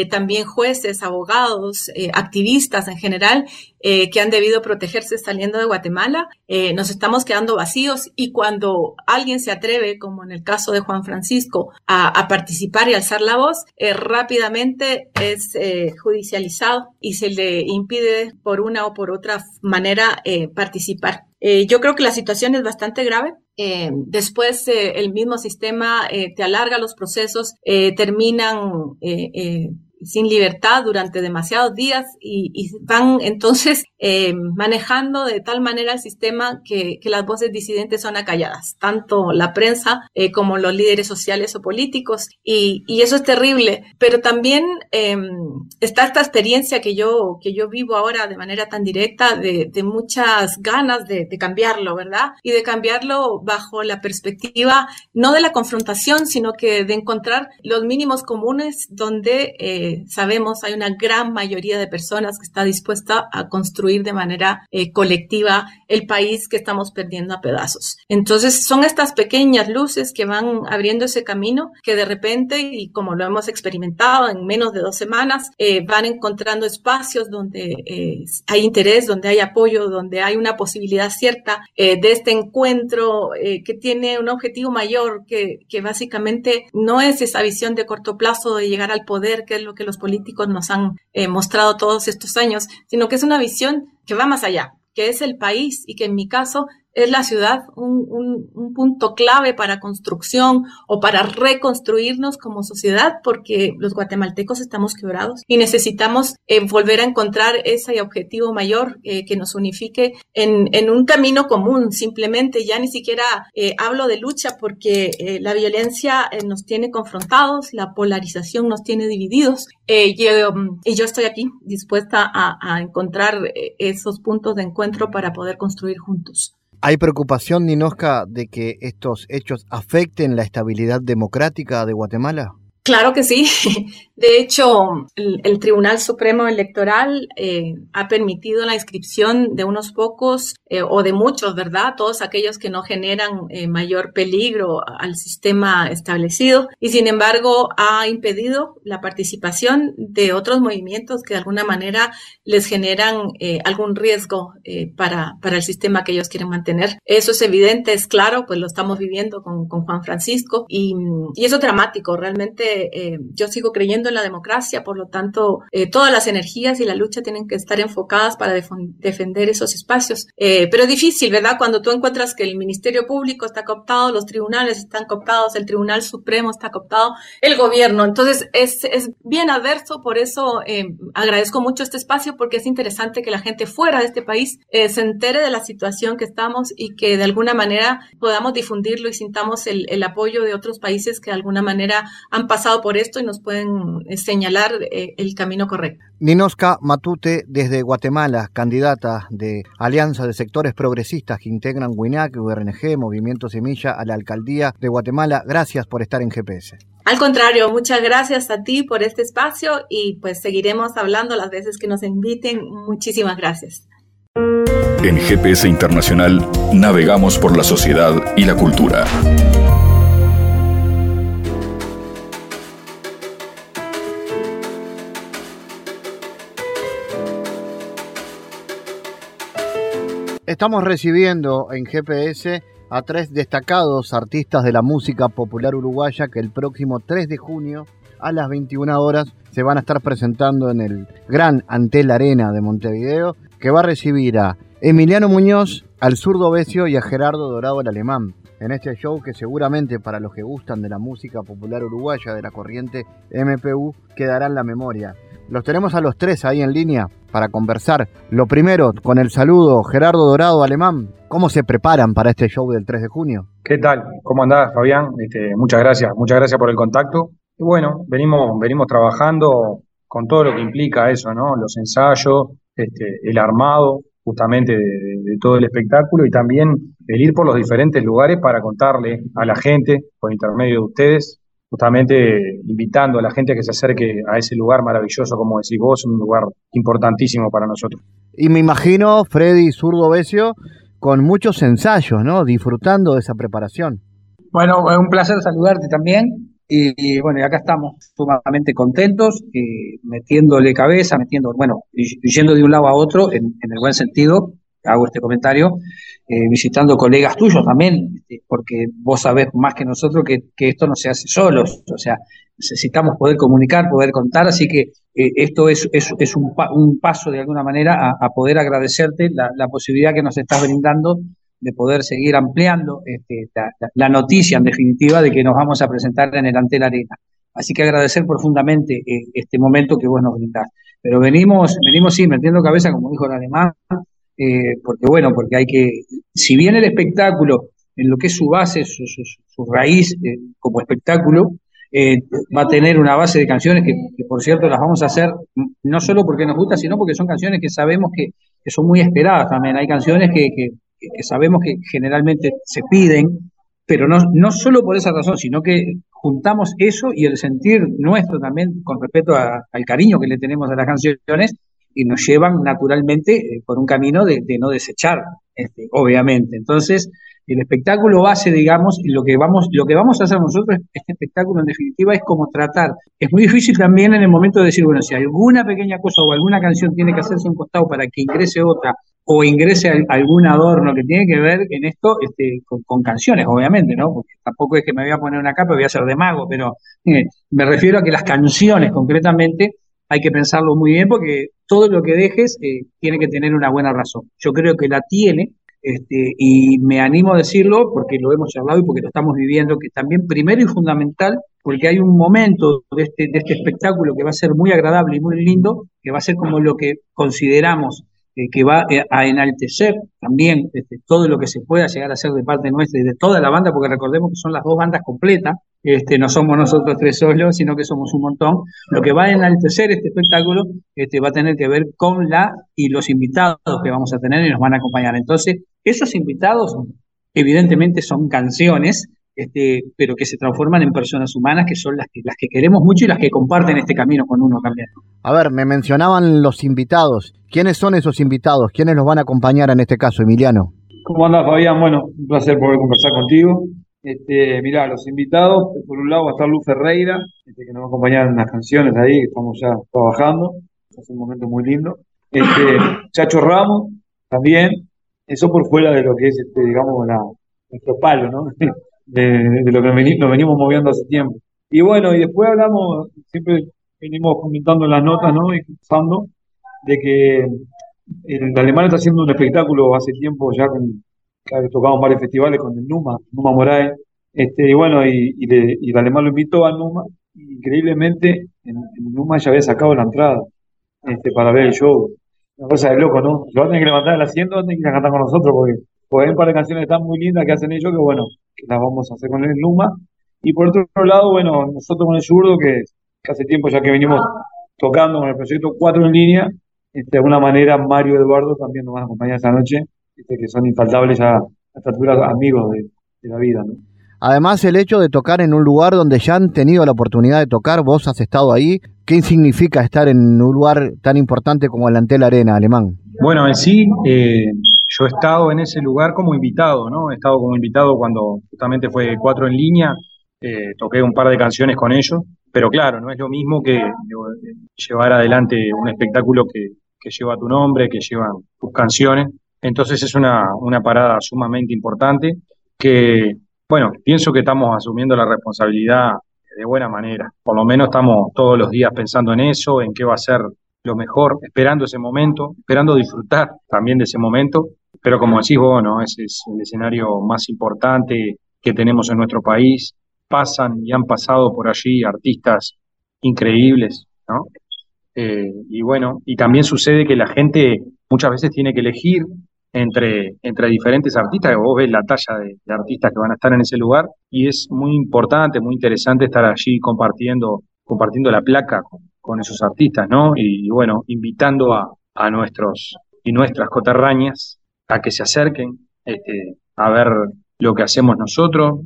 también jueces, abogados, activistas en general, que han debido protegerse saliendo de Guatemala. nos estamos quedando vacíos y cuando alguien se atreve, como en el caso de Juan Francisco, a, participar y alzar la voz, eh, rápidamente es eh, judicializado y se le impide por una o por otra manera eh, participar. yo creo que la situación es bastante grave. después el mismo sistema te alarga los procesos, terminan sin libertad durante demasiados días y, van entonces eh, manejando de tal manera el sistema que, las voces disidentes son acalladas, tanto la prensa eh, como los líderes sociales o políticos. Y, eso es terrible. Pero también em, está esta experiencia que yo, que yo vivo ahora de manera tan directa de, muchas ganas de, de cambiarlo, ¿verdad? Y de cambiarlo bajo la perspectiva no de la confrontación, sino que de encontrar los mínimos comunes donde eh, sabemos hay una gran mayoría de personas que está dispuesta a construir de manera eh, colectiva el país que estamos perdiendo a pedazos. Entonces son estas pequeñas luces que van abriendo ese camino que de repente, y como lo hemos experimentado en menos de dos semanas, eh, van encontrando espacios donde hay interés, donde hay apoyo, donde hay una posibilidad cierta de este encuentro que tiene un objetivo mayor, que, que básicamente no es esa visión de corto plazo de llegar al poder, que es lo que los políticos nos han eh, mostrado todos estos años, sino que es una visión que va más allá, que es el país y que en mi caso es la ciudad un, punto clave para construcción o para reconstruirnos como sociedad porque los guatemaltecos estamos quebrados y necesitamos eh, volver a encontrar ese objetivo mayor eh, que nos unifique en, un camino común. Simplemente ya ni siquiera eh, hablo de lucha porque la violencia nos tiene confrontados, la polarización nos tiene divididos y, yo estoy aquí dispuesta a encontrar esos puntos de encuentro para poder construir juntos. ¿Hay preocupación, Ninosca, de que estos hechos afecten la estabilidad democrática de Guatemala? Claro que sí. De hecho, el, Tribunal Supremo Electoral eh, ha permitido la inscripción de unos pocos eh, o de muchos, ¿verdad? Todos aquellos que no generan eh, mayor peligro al sistema establecido y sin embargo ha impedido la participación de otros movimientos que de alguna manera les generan algún riesgo para, para el sistema que ellos quieren mantener. Eso es evidente, es claro, pues lo estamos viviendo con, con Juan Francisco y, y eso es dramático. Realmente yo sigo creyendo la democracia, por lo tanto, eh, todas las energías y la lucha tienen que estar enfocadas para defender esos espacios. Eh, pero es difícil, ¿verdad? Cuando tú encuentras que el Ministerio Público está cooptado, los tribunales están cooptados, el Tribunal Supremo está cooptado, el gobierno. Entonces, es, es bien adverso, por eso eh, agradezco mucho este espacio, porque es interesante que la gente fuera de este país se entere de la situación que estamos y que de alguna manera podamos difundirlo y sintamos el, el apoyo de otros países que de alguna manera han pasado por esto y nos pueden señalar eh, el camino correcto. Ninoska Matute, desde Guatemala, candidata de Alianza de Sectores Progresistas que integran WINAC, URNG, Movimiento Semilla a la Alcaldía de Guatemala. Gracias por estar en GPS. Al contrario, muchas gracias a ti por este espacio y pues seguiremos hablando las veces que nos inviten. Muchísimas gracias. En GPS Internacional navegamos por la sociedad y la cultura. Estamos recibiendo en GPS a tres destacados artistas de la música popular uruguaya que el próximo 3 de junio a las 21 horas se van a estar presentando en el Gran Antel Arena de Montevideo, que va a recibir a Emiliano Muñoz, al zurdo Besio y a Gerardo Dorado el Alemán. En este show que seguramente para los que gustan de la música popular uruguaya de la corriente MPU quedará en la memoria. Los tenemos a los tres ahí en línea para conversar. Lo primero, con el saludo, Gerardo Dorado Alemán, ¿cómo se preparan para este show del 3 de junio? ¿Qué tal? ¿Cómo andás, Fabián? Este, muchas gracias, muchas gracias por el contacto. Y bueno, venimos, venimos trabajando con todo lo que implica eso, ¿no? Los ensayos, este, el armado justamente de, todo el espectáculo y también el ir por los diferentes lugares para contarle a la gente, por intermedio de ustedes, justamente invitando a la gente a que se acerque a ese lugar maravilloso, como decís vos, un lugar importantísimo para nosotros. Y me imagino, Freddy Zurdo Besio, con muchos ensayos, ¿no? Disfrutando de esa preparación. Bueno, es un placer saludarte también. Y, bueno, y acá estamos sumamente contentos, y metiéndole cabeza, metiendo, bueno, yendo de un lado a otro, en, en el buen sentido, hago este comentario, eh, visitando colegas tuyos también, este, porque vos sabés más que nosotros que, esto no se hace solos, o sea, necesitamos poder comunicar, poder contar, así que eh, esto es, es, un, un, paso de alguna manera a, poder agradecerte la, posibilidad que nos estás brindando de poder seguir ampliando este, la, noticia en definitiva de que nos vamos a presentar en el Antel Arena. Así que agradecer profundamente eh, este momento que vos nos brindás. Pero venimos, venimos sí, metiendo cabeza, como dijo el alemán, eh, porque bueno, porque hay que, si bien el espectáculo, en lo que es su base, su, su, raíz eh, como espectáculo, va a tener una base de canciones que, por cierto las vamos a hacer no solo porque nos gusta, sino porque son canciones que sabemos que, son muy esperadas también. Hay canciones que, sabemos que generalmente se piden, pero no, solo por esa razón, sino que juntamos eso y el sentir nuestro también con respecto al cariño que le tenemos a las canciones y nos llevan naturalmente eh, por un camino de, no desechar, este, obviamente. Entonces, el espectáculo base, digamos, lo que vamos, lo que vamos a hacer nosotros, este espectáculo en definitiva, es como tratar. Es muy difícil también en el momento de decir, bueno, si alguna pequeña cosa o alguna canción tiene que hacerse un costado para que ingrese otra, o ingrese algún adorno que tiene que ver en esto este, con, canciones, obviamente, ¿no? Porque tampoco es que me voy a poner una capa y voy a ser de mago, pero eh, me refiero a que las canciones concretamente hay que pensarlo muy bien porque todo lo que dejes eh, tiene que tener una buena razón. Yo creo que la tiene este, y me animo a decirlo porque lo hemos hablado y porque lo estamos viviendo, que también primero y fundamental, porque hay un momento de este, de este espectáculo que va a ser muy agradable y muy lindo, que va a ser como lo que consideramos eh, que va eh, a enaltecer también este, todo lo que se pueda llegar a ser de parte nuestra y de toda la banda, porque recordemos que son las dos bandas completas, este, no somos nosotros tres solos, sino que somos un montón. Lo que va a enaltecer este espectáculo este, va a tener que ver con la y los invitados que vamos a tener y nos van a acompañar. Entonces, esos invitados evidentemente son canciones este, pero que se transforman en personas humanas que son las que, las que queremos mucho y las que comparten este camino con uno también. A ver, me mencionaban los invitados. ¿Quiénes son esos invitados? ¿Quiénes los van a acompañar en este caso, Emiliano? ¿Cómo andas, Fabián? Bueno, un placer poder conversar contigo. Este, mirá, los invitados, por un lado va a estar Luz Ferreira, este, que nos va a acompañar en las canciones ahí, que estamos ya trabajando. Es un momento muy lindo. Este, Chacho Ramos, también. Eso por fuera de lo que es, este, digamos, la, nuestro palo, ¿no? de, lo que nos venimos moviendo hace tiempo. Y bueno, y después hablamos, siempre venimos comentando las notas, ¿no? Y pensando de que el alemán está haciendo un espectáculo hace tiempo ya con, que tocamos varios festivales con el Numa, Numa Moraes, este, y bueno, y, y, el alemán lo invitó a Numa, increíblemente en, Numa ya había sacado la entrada este, para ver el show. Una cosa de loco, ¿no? Lo que levantar el asiento, van a tener que cantar con nosotros porque pues hay un par de canciones tan muy lindas que hacen ellos que bueno, que las vamos a hacer con el Luma. Y por otro lado, bueno, nosotros con el Zurdo, que, hace tiempo ya que venimos tocando con el proyecto 4 en línea, este, de alguna manera Mario y Eduardo también nos van a acompañar esta noche, este, que son infaltables ya a esta altura amigos de, la vida. Además, el hecho de tocar en un lugar donde ya han tenido la oportunidad de tocar, vos has estado ahí, ¿qué significa estar en un lugar tan importante como el Antel Arena, Alemán? Bueno, en sí, eh, yo he estado en ese lugar como invitado, ¿no? He estado como invitado cuando justamente fue cuatro en línea, eh, toqué un par de canciones con ellos, pero claro, no es lo mismo que llevar adelante un espectáculo que, lleva tu nombre, que lleva tus canciones. Entonces es una, una parada sumamente importante que, bueno, pienso que estamos asumiendo la responsabilidad de buena manera. Por lo menos estamos todos los días pensando en eso, en qué va a ser lo mejor, esperando ese momento, esperando disfrutar también de ese momento pero como decís vos, ¿no? ese es el escenario más importante que tenemos en nuestro país. Pasan y han pasado por allí artistas increíbles, ¿no? Eh, y bueno, y también sucede que la gente muchas veces tiene que elegir entre, entre diferentes artistas, vos ves la talla de, artistas que van a estar en ese lugar, y es muy importante, muy interesante estar allí compartiendo, compartiendo la placa con, esos artistas, ¿no? Y, bueno, invitando a, a nuestros y nuestras coterrañas a que se acerquen este, a ver lo que hacemos nosotros,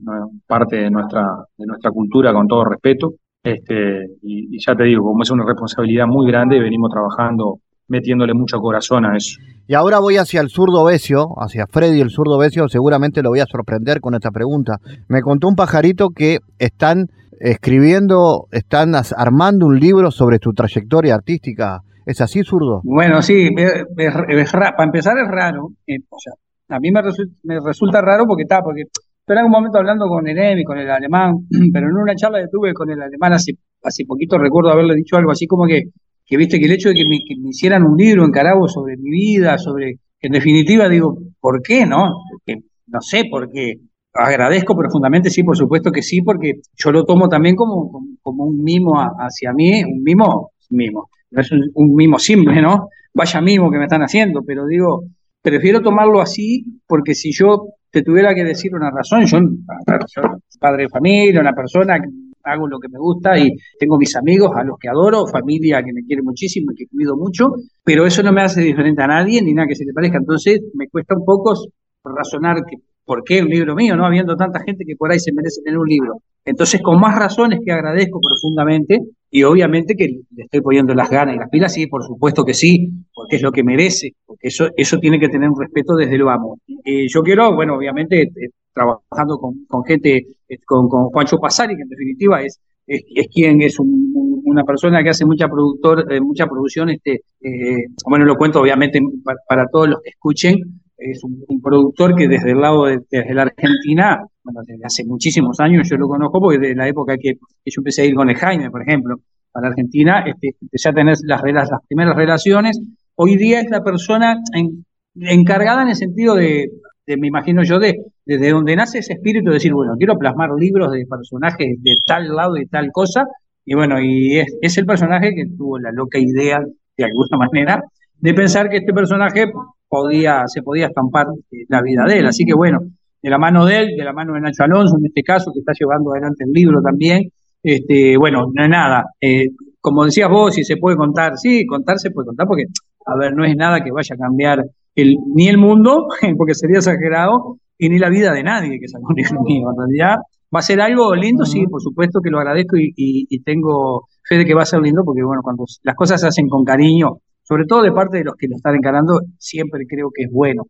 parte de nuestra, de nuestra cultura con todo respeto. Este, y, ya te digo, como es una responsabilidad muy grande, venimos trabajando, metiéndole mucho corazón a eso. Y ahora voy hacia el zurdo Besio, hacia Freddy el zurdo Besio, seguramente lo voy a sorprender con esta pregunta. Me contó un pajarito que están escribiendo, están armando un libro sobre tu trayectoria artística. ¿Es así, zurdo? Bueno, sí, para empezar es raro. Eh, o sea, a mí me, resulta, raro porque está, porque estoy en un momento hablando con el y con el alemán, pero en una charla que tuve con el alemán hace, hace poquito recuerdo haberle dicho algo así como que, que viste que el hecho de que me, hicieran un libro en Carabo sobre mi vida, sobre, en definitiva digo, ¿por qué no? no sé por qué. agradezco profundamente, sí, por supuesto que sí, porque yo lo tomo también como, como, un mimo hacia mí, un mimo, mimo, no es un, mimo simple, ¿no? Vaya mimo que me están haciendo, pero digo, prefiero tomarlo así porque si yo te tuviera que decir una razón, yo, padre de familia, una persona hago lo que me gusta y tengo mis amigos a los que adoro, familia que me quiere muchísimo y que cuido mucho, pero eso no me hace diferente a nadie ni nada que se le parezca. Entonces me cuesta un poco razonar que ¿por qué un libro mío, no? Habiendo tanta gente que por ahí se merece tener un libro. Entonces, con más razones que agradezco profundamente y obviamente que le estoy poniendo las ganas y las pilas, sí, por supuesto que sí, porque es lo que merece, porque eso, eso tiene que tener un respeto desde lo amo. Eh, yo quiero, bueno, obviamente, eh, trabajando con, con gente, eh, con, con, Juancho Pasari, que en definitiva es, es, quien es una persona que hace mucha productor, mucha producción, este, bueno, lo cuento obviamente para todos los que escuchen, es un, productor que desde el lado de desde la Argentina, bueno, desde hace muchísimos años yo lo conozco porque desde la época que, yo empecé a ir con el Jaime, por ejemplo, a la Argentina, este, ya tenés las, las primeras relaciones. Hoy día es la persona encargada en el sentido de, me imagino yo, de desde donde nace ese espíritu de decir, bueno, quiero plasmar libros de personajes de tal lado y tal cosa, y bueno, y es, es el personaje que tuvo la loca idea, de alguna manera, de pensar que este personaje podía, se podía estampar eh, la vida de él. Así que bueno, de la mano de él, de la mano de Nacho Alonso en este caso, que está llevando adelante el libro también, este, bueno, no es nada. Eh, como decías vos, si se puede contar, sí, contar se puede contar, porque, a ver, no es nada que vaya a cambiar el, ni el mundo, porque sería exagerado, y ni la vida de nadie que salga un libro mío. En realidad, va a ser algo lindo, sí, por supuesto que lo agradezco y, y tengo fe de que va a ser lindo, porque bueno, cuando las cosas se hacen con cariño, sobre todo de parte de los que lo están encarando, siempre creo que es bueno.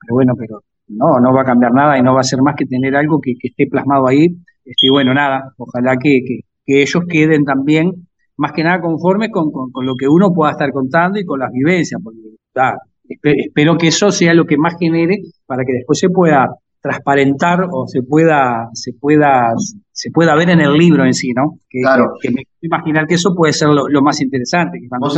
Pero bueno, pero no, no va a cambiar nada y no va a ser más que tener algo que, esté plasmado ahí. Este, bueno, nada, ojalá que, ellos queden también más que nada conformes con, lo que uno pueda estar contando y con las vivencias, porque espero que eso sea lo que más genere para que después se pueda transparentar o se pueda, se pueda, se pueda ver en el libro en sí, ¿no? Que, claro. que, me imaginar que eso puede ser lo, más interesante, que cuando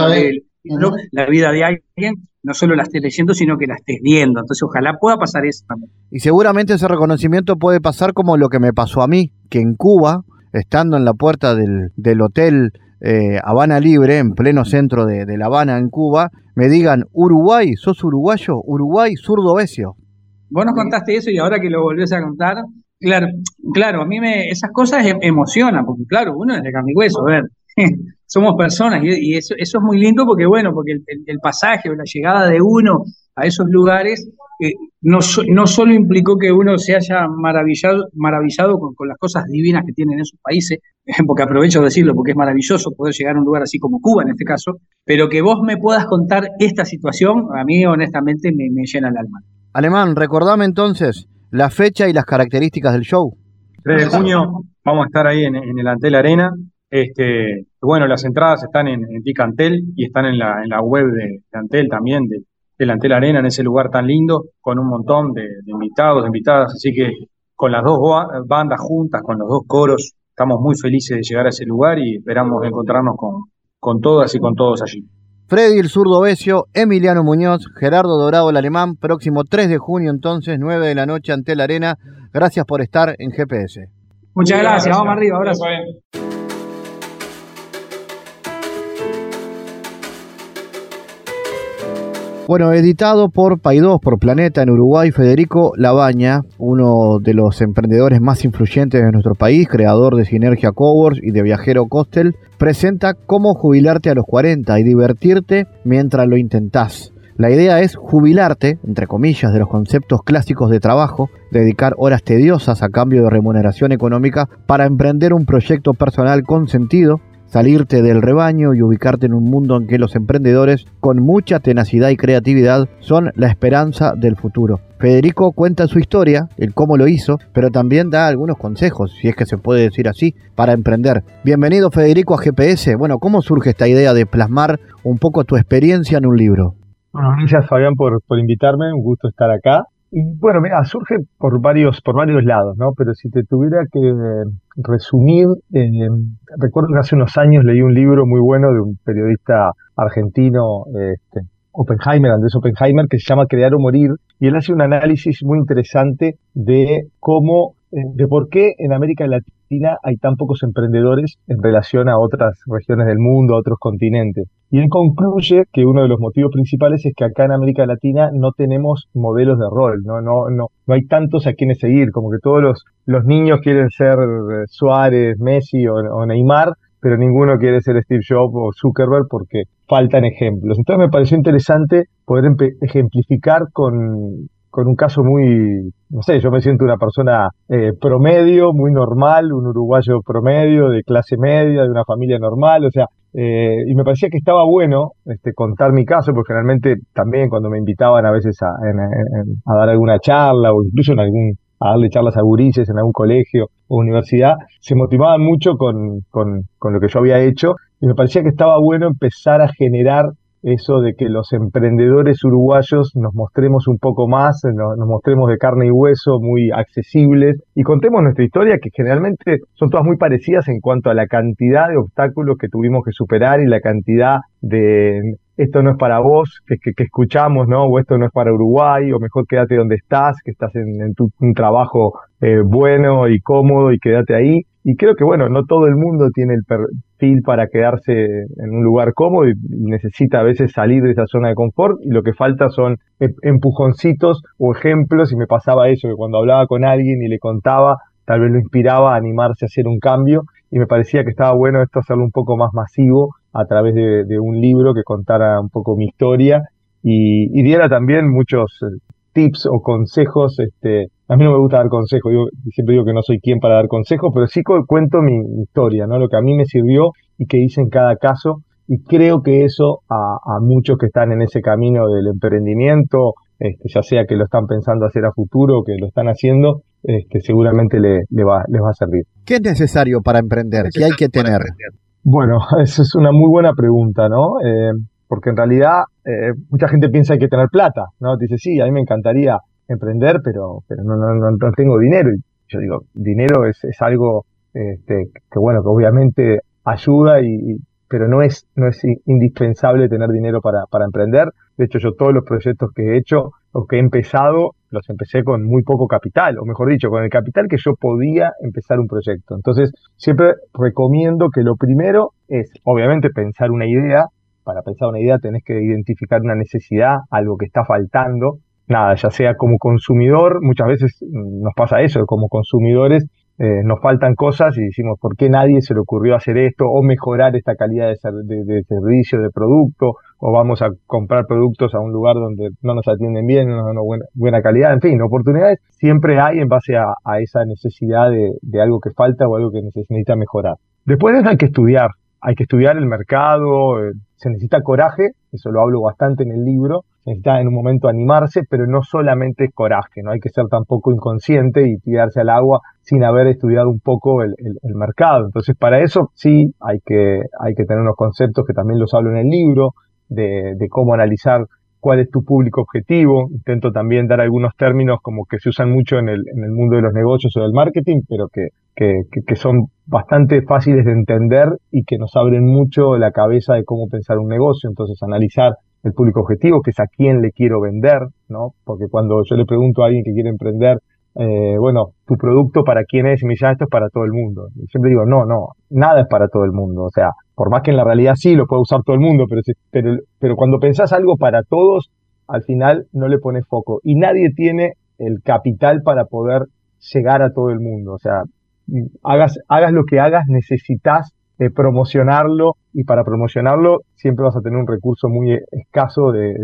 la vida de alguien, no solo la estés leyendo, sino que la estés viendo. Entonces, ojalá pueda pasar eso también. Y seguramente ese reconocimiento puede pasar como lo que me pasó a mí, que en Cuba, estando en la puerta del, hotel eh, Habana Libre, en pleno centro de, La Habana, en Cuba, me digan, Uruguay, ¿sos uruguayo? Uruguay, zurdo besio. Vos nos contaste eso y ahora que lo volvés a contar, claro, claro, a mí me, esas cosas em, emocionan, porque claro, uno es de carne y hueso, a ver, somos personas y, eso, eso es muy lindo porque, bueno, porque el, pasaje o la llegada de uno a esos lugares eh, no, no solo implicó que uno se haya maravillado, maravillado con, las cosas divinas que tienen esos países, porque aprovecho de decirlo porque es maravilloso poder llegar a un lugar así como Cuba en este caso, pero que vos me puedas contar esta situación, a mí honestamente me, llena el alma. Alemán, recordame entonces la fecha y las características del show. 3 de junio vamos a estar ahí en, en el Antel Arena, este, bueno, las entradas están en, en Ticantel y están en la, en la web de, Antel también, de, de Antel Arena, en ese lugar tan lindo, con un montón de, invitados, de invitadas. Así que con las dos bandas juntas, con los dos coros, estamos muy felices de llegar a ese lugar y esperamos encontrarnos con, con todas y con todos allí. Freddy el zurdo Besio, Emiliano Muñoz, Gerardo Dorado el alemán, próximo 3 de junio entonces, 9 de la noche ante la arena. Gracias por estar en GPS. Muchas gracias, vamos arriba, abrazo. Bueno, editado por Paidós, por Planeta en Uruguay, Federico Labaña, uno de los emprendedores más influyentes de nuestro país, creador de Sinergia Coworks y de Viajero Costel, presenta cómo jubilarte a los 40 y divertirte mientras lo intentás. La idea es jubilarte, entre comillas, de los conceptos clásicos de trabajo, dedicar horas tediosas a cambio de remuneración económica para emprender un proyecto personal con sentido salirte del rebaño y ubicarte en un mundo en que los emprendedores, con mucha tenacidad y creatividad, son la esperanza del futuro. Federico cuenta su historia, el cómo lo hizo, pero también da algunos consejos, si es que se puede decir así, para emprender. Bienvenido Federico a GPS. Bueno, ¿cómo surge esta idea de plasmar un poco tu experiencia en un libro? Bueno, gracias Fabián por, por invitarme, un gusto estar acá. Y bueno, mira, surge por varios, por varios lados, ¿no? Pero si te tuviera que resumir, eh, recuerdo que hace unos años leí un libro muy bueno de un periodista argentino, este, Oppenheimer, Andrés Oppenheimer, que se llama Crear o Morir, y él hace un análisis muy interesante de cómo, de por qué en América Latina hay tan pocos emprendedores en relación a otras regiones del mundo, a otros continentes. Y él concluye que uno de los motivos principales es que acá en América Latina no tenemos modelos de rol, no, no, no, no hay tantos a quienes seguir, como que todos los, los niños quieren ser eh, Suárez, Messi o, o Neymar, pero ninguno quiere ser Steve Jobs o Zuckerberg porque faltan ejemplos. Entonces me pareció interesante poder ejemplificar con, con un caso muy, no sé, yo me siento una persona eh, promedio, muy normal, un uruguayo promedio, de clase media, de una familia normal, o sea, eh, y me parecía que estaba bueno este, contar mi caso, porque generalmente también cuando me invitaban a veces a, a dar alguna charla o incluso en algún a darle charlas a gurises en algún colegio o universidad, se motivaban mucho con, con, con lo que yo había hecho y me parecía que estaba bueno empezar a generar eso de que los emprendedores uruguayos nos mostremos un poco más, nos, mostremos de carne y hueso, muy accesibles y contemos nuestra historia que generalmente son todas muy parecidas en cuanto a la cantidad de obstáculos que tuvimos que superar y la cantidad de esto no es para vos, que, escuchamos, ¿no? O esto no es para Uruguay, o mejor quédate donde estás, que estás en, tu, un trabajo eh, bueno y cómodo y quédate ahí. Y creo que, bueno, no todo el mundo tiene el perfil para quedarse en un lugar cómodo y, necesita a veces salir de esa zona de confort y lo que falta son em, empujoncitos o ejemplos y me pasaba eso, que cuando hablaba con alguien y le contaba, tal vez lo inspiraba a animarse a hacer un cambio y me parecía que estaba bueno esto hacerlo un poco más masivo a través de, un libro que contara un poco mi historia y, diera también muchos eh, tips o consejos. Este, a mí no me gusta dar consejos, yo siempre digo que no soy quien para dar consejos, pero sí cuento mi, historia, ¿no? lo que a mí me sirvió y que hice en cada caso. Y creo que eso a, muchos que están en ese camino del emprendimiento, este, ya sea que lo están pensando hacer a futuro o que lo están haciendo, este, seguramente le, va, les va a servir. ¿Qué es necesario para emprender? ¿Qué hay que tener? Bueno, esa es una muy buena pregunta, ¿no? Eh, porque en realidad eh, mucha gente piensa que hay que tener plata, ¿no? Dice, sí, a mí me encantaría emprender, pero, pero no, no, no, tengo dinero. Y yo digo, dinero es, es algo este, que, bueno, que obviamente ayuda, y, pero no es, no es indispensable tener dinero para, para emprender. De hecho, yo todos los proyectos que he hecho o que he empezado, los empecé con muy poco capital, o mejor dicho, con el capital que yo podía empezar un proyecto. Entonces, siempre recomiendo que lo primero es, obviamente, pensar una idea. Para pensar una idea tenés que identificar una necesidad, algo que está faltando. Nada, ya sea como consumidor, muchas veces nos pasa eso, como consumidores eh, nos faltan cosas y decimos, ¿por qué nadie se le ocurrió hacer esto o mejorar esta calidad de, servicio, de producto? O vamos a comprar productos a un lugar donde no nos atienden bien, no una buena, buena calidad. En fin, oportunidades siempre hay en base a, esa necesidad de, de, algo que falta o algo que necesita mejorar. Después hay que estudiar, hay que estudiar el mercado, eh, se necesita coraje, eso lo hablo bastante en el libro, se necesita en un momento animarse, pero no solamente coraje, no hay que ser tampoco inconsciente y tirarse al agua sin haber estudiado un poco el, mercado. Entonces, para eso sí hay que, hay que tener unos conceptos que también los hablo en el libro, de, de cómo analizar cuál es tu público objetivo. Intento también dar algunos términos como que se usan mucho en el, en el mundo de los negocios o del marketing, pero que, que, que, son bastante fáciles de entender y que nos abren mucho la cabeza de cómo pensar un negocio. Entonces, analizar el público objetivo, que es a quién le quiero vender, ¿no? Porque cuando yo le pregunto a alguien que quiere emprender, eh, bueno, tu producto para quién es, y me dice, ah, esto es para todo el mundo. Y siempre digo, no, no, nada es para todo el mundo. O sea, por más que en la realidad sí lo puede usar todo el mundo, pero, pero, pero cuando pensás algo para todos, al final no le pones foco. Y nadie tiene el capital para poder llegar a todo el mundo. O sea, hagas, hagas lo que hagas, necesitas promocionarlo y para promocionarlo siempre vas a tener un recurso muy escaso de,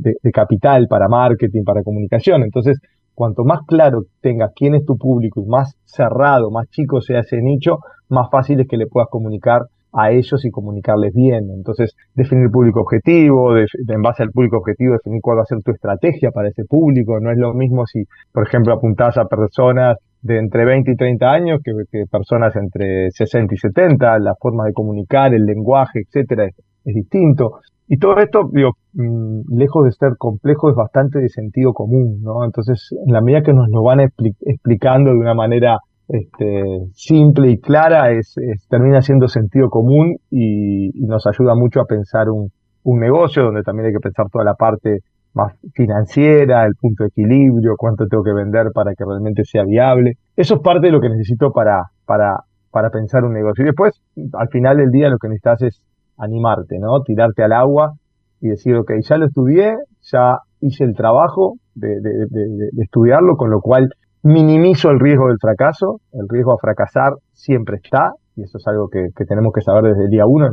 de, capital para marketing, para comunicación. Entonces, cuanto más claro tengas quién es tu público y más cerrado, más chico sea ese nicho, más fácil es que le puedas comunicar a ellos y comunicarles bien. Entonces, definir público objetivo, en base al público objetivo, definir cuál va a ser tu estrategia para ese público. No es lo mismo si, por ejemplo, apuntás a personas de entre 20 y 30 años que, personas entre 60 y 70, la forma de comunicar, el lenguaje, etcétera, es, distinto. Y todo esto, digo, mm, lejos de ser complejo, es bastante de sentido común, ¿no? Entonces, en la medida que nos lo van explicando de una manera este, simple y clara, es, termina siendo sentido común y, nos ayuda mucho a pensar un, un negocio donde también hay que pensar toda la parte más financiera, el punto de equilibrio, cuánto tengo que vender para que realmente sea viable. Eso es parte de lo que necesito para, para, para pensar un negocio. Y después, al final del día, lo que necesitas es animarte, ¿no? Tirarte al agua y decir, ok, ya lo estudié, ya hice el trabajo de, de, de, estudiarlo, con lo cual minimizo el riesgo del fracaso. El riesgo a fracasar siempre está, y eso es algo que, que tenemos que saber desde el día uno,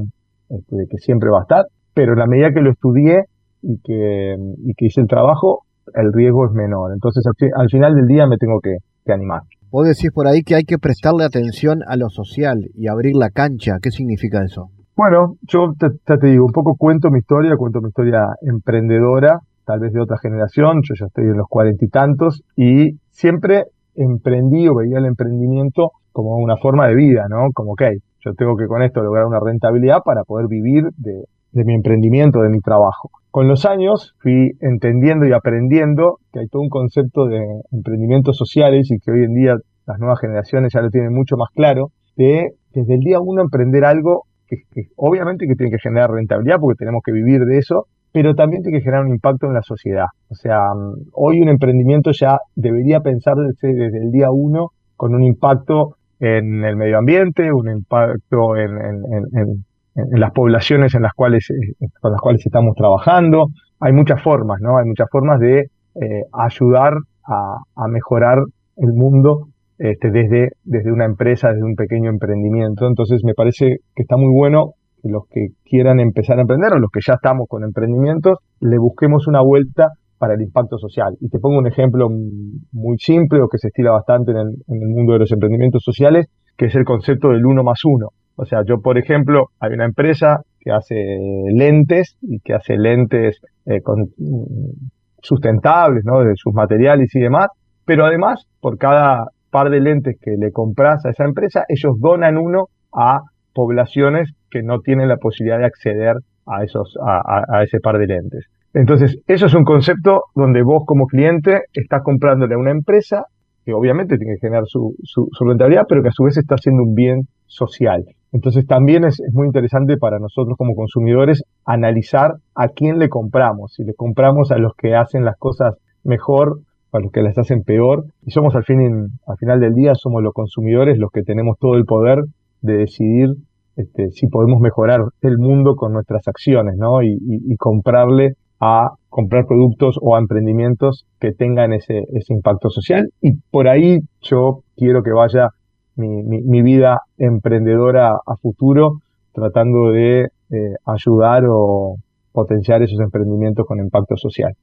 este, de que siempre va a estar. Pero en la medida que lo estudié, y que, y que hice el trabajo, el riesgo es menor. Entonces al, final del día me tengo que, animar. Vos decís por ahí que hay que prestarle atención a lo social y abrir la cancha. ¿Qué significa eso? Bueno, yo te, te digo, un poco cuento mi historia, cuento mi historia emprendedora, tal vez de otra generación, yo ya estoy en los cuarenta y tantos, y siempre emprendí o veía el emprendimiento como una forma de vida, ¿no? Como, ok, yo tengo que con esto lograr una rentabilidad para poder vivir de, de mi emprendimiento, de mi trabajo. Con los años fui entendiendo y aprendiendo que hay todo un concepto de emprendimientos sociales y que hoy en día las nuevas generaciones ya lo tienen mucho más claro, de desde el día uno emprender algo que, obviamente que tiene que generar rentabilidad porque tenemos que vivir de eso, pero también tiene que generar un impacto en la sociedad. O sea, hoy un emprendimiento ya debería pensar desde, el día uno con un impacto en el medio ambiente, un impacto en, en las poblaciones en las cuales, eh, con las cuales estamos trabajando. Hay muchas formas, ¿no? Hay muchas formas de eh, ayudar a, mejorar el mundo este, desde, desde una empresa, desde un pequeño emprendimiento. Entonces me parece que está muy bueno que los que quieran empezar a emprender o los que ya estamos con emprendimientos, le busquemos una vuelta para el impacto social. Y te pongo un ejemplo muy simple o que se estila bastante en el, mundo de los emprendimientos sociales, que es el concepto del uno más uno. O sea, yo, por ejemplo, hay una empresa que hace lentes y que hace lentes eh, mm, sustentables, ¿no? De sus materiales y demás. Pero además, por cada par de lentes que le compras a esa empresa, ellos donan uno a poblaciones que no tienen la posibilidad de acceder a esos, a, a, ese par de lentes. Entonces, eso es un concepto donde vos como cliente estás comprándole a una empresa que obviamente tiene que generar su, su, su rentabilidad, pero que a su vez está haciendo un bien social. Entonces también es, muy interesante para nosotros como consumidores analizar a quién le compramos. Si le compramos a los que hacen las cosas mejor o a los que las hacen peor. Y somos al, fin, al final del día, somos los consumidores los que tenemos todo el poder de decidir este, si podemos mejorar el mundo con nuestras acciones, ¿no? Y, comprarle a comprar productos o a emprendimientos que tengan ese, ese impacto social. Y por ahí yo quiero que vaya mi, vida emprendedora a futuro, tratando de eh, ayudar o potenciar esos emprendimientos con impacto social.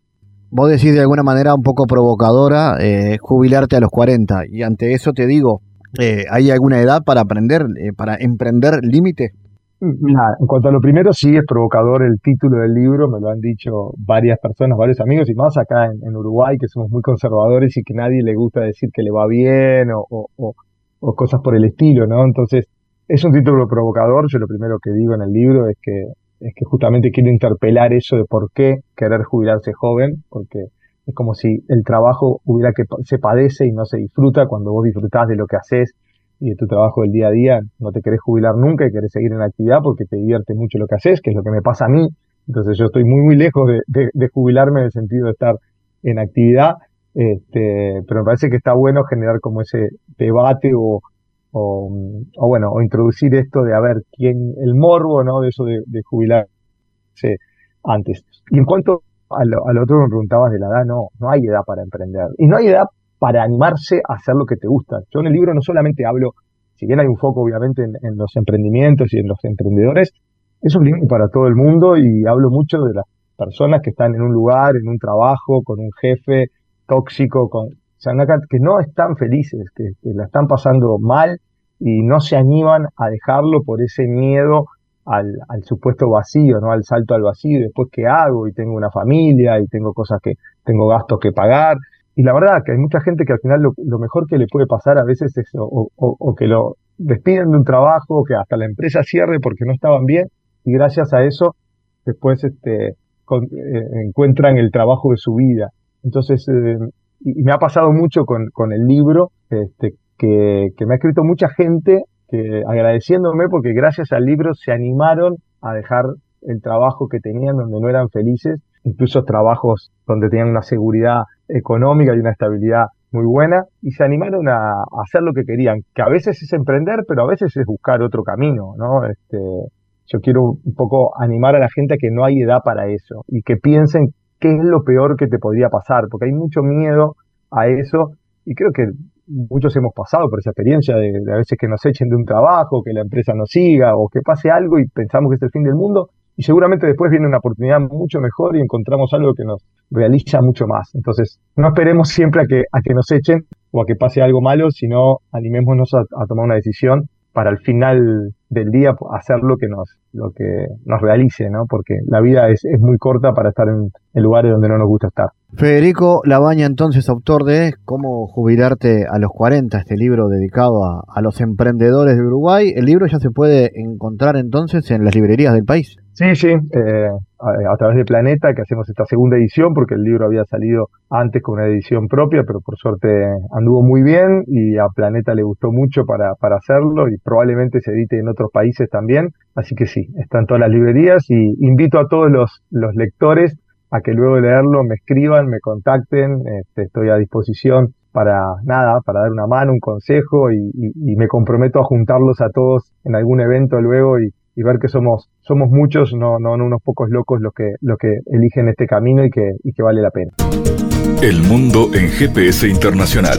Vos decís de alguna manera un poco provocadora eh, jubilarte a los 40 y ante eso te digo, eh, ¿hay alguna edad para aprender, para emprender límite? en cuanto a lo primero, sí es provocador el título del libro, me lo han dicho varias personas, varios amigos, y más acá en, Uruguay, que somos muy conservadores y que nadie le gusta decir que le va bien o, o cosas por el estilo, ¿no? Entonces, es un título provocador, yo lo primero que digo en el libro es que, es que justamente quiero interpelar eso de por qué querer jubilarse joven, porque es como si el trabajo hubiera que se padece y no se disfruta cuando vos disfrutás de lo que haces y de tu trabajo del día a día, no te querés jubilar nunca y querés seguir en la actividad porque te divierte mucho lo que haces, que es lo que me pasa a mí. Entonces yo estoy muy, muy lejos de, de jubilarme en el sentido de estar en actividad este, pero me parece que está bueno generar como ese debate o, o, bueno, o introducir esto de a ver quién, el morbo, ¿no? De eso de, jubilarse antes. Y en cuanto a lo, otro que me preguntabas de la edad, no, no hay edad para emprender. Y no hay edad para animarse a hacer lo que te gusta. Yo en el libro no solamente hablo, si bien hay un foco obviamente en, los emprendimientos y en los emprendedores, es un libro para todo el mundo y hablo mucho de las personas que están en un lugar, en un trabajo, con un jefe, tóxico, con, que no están felices, que, la están pasando mal y no se animan a dejarlo por ese miedo al, al, supuesto vacío, ¿no? Al salto al vacío, después qué hago, y tengo una familia, y tengo cosas que, tengo gastos que pagar. Y la verdad que hay mucha gente que al final lo, mejor que le puede pasar a veces es o, o, que lo despiden de un trabajo, que hasta la empresa cierre porque no estaban bien, y gracias a eso después este, eh, encuentran el trabajo de su vida. Entonces, eh, y, me ha pasado mucho con, con el libro, este, que, que, me ha escrito mucha gente que agradeciéndome porque gracias al libro se animaron a dejar el trabajo que tenían donde no eran felices, incluso trabajos donde tenían una seguridad económica y una estabilidad muy buena y se animaron a, hacer lo que querían, que a veces es emprender, pero a veces es buscar otro camino, ¿no? Este, yo quiero un poco animar a la gente a que no hay edad para eso y que piensen qué es lo peor que te podría pasar, porque hay mucho miedo a eso y creo que muchos hemos pasado por esa experiencia de, a veces que nos echen de un trabajo, que la empresa nos siga o que pase algo y pensamos que es el fin del mundo y seguramente después viene una oportunidad mucho mejor y encontramos algo que nos realiza mucho más. Entonces, no esperemos siempre a que, a que nos echen o a que pase algo malo, sino animémonos a, tomar una decisión para al final del día hacer lo que nos, lo que nos realice, ¿no? Porque la vida es, es muy corta para estar en, lugares donde no nos gusta estar. Federico Labaña, entonces, autor de Cómo jubilarte a los 40, este libro dedicado a, a los emprendedores de Uruguay. El libro ya se puede encontrar entonces en las librerías del país. Sí, sí, eh, a, través de Planeta, que hacemos esta segunda edición, porque el libro había salido antes con una edición propia, pero por suerte anduvo muy bien y a Planeta le gustó mucho para, para hacerlo y probablemente se edite en otros países también. Así que sí, está en todas las librerías y invito a todos los, los lectores a que luego de leerlo me escriban, me contacten, este, estoy a disposición para nada, para dar una mano, un consejo y, y, y me comprometo a juntarlos a todos en algún evento luego y, y ver que somos, somos muchos, no, no, no unos pocos locos los que, los que eligen este camino y que, y que vale la pena. El mundo en GPS Internacional.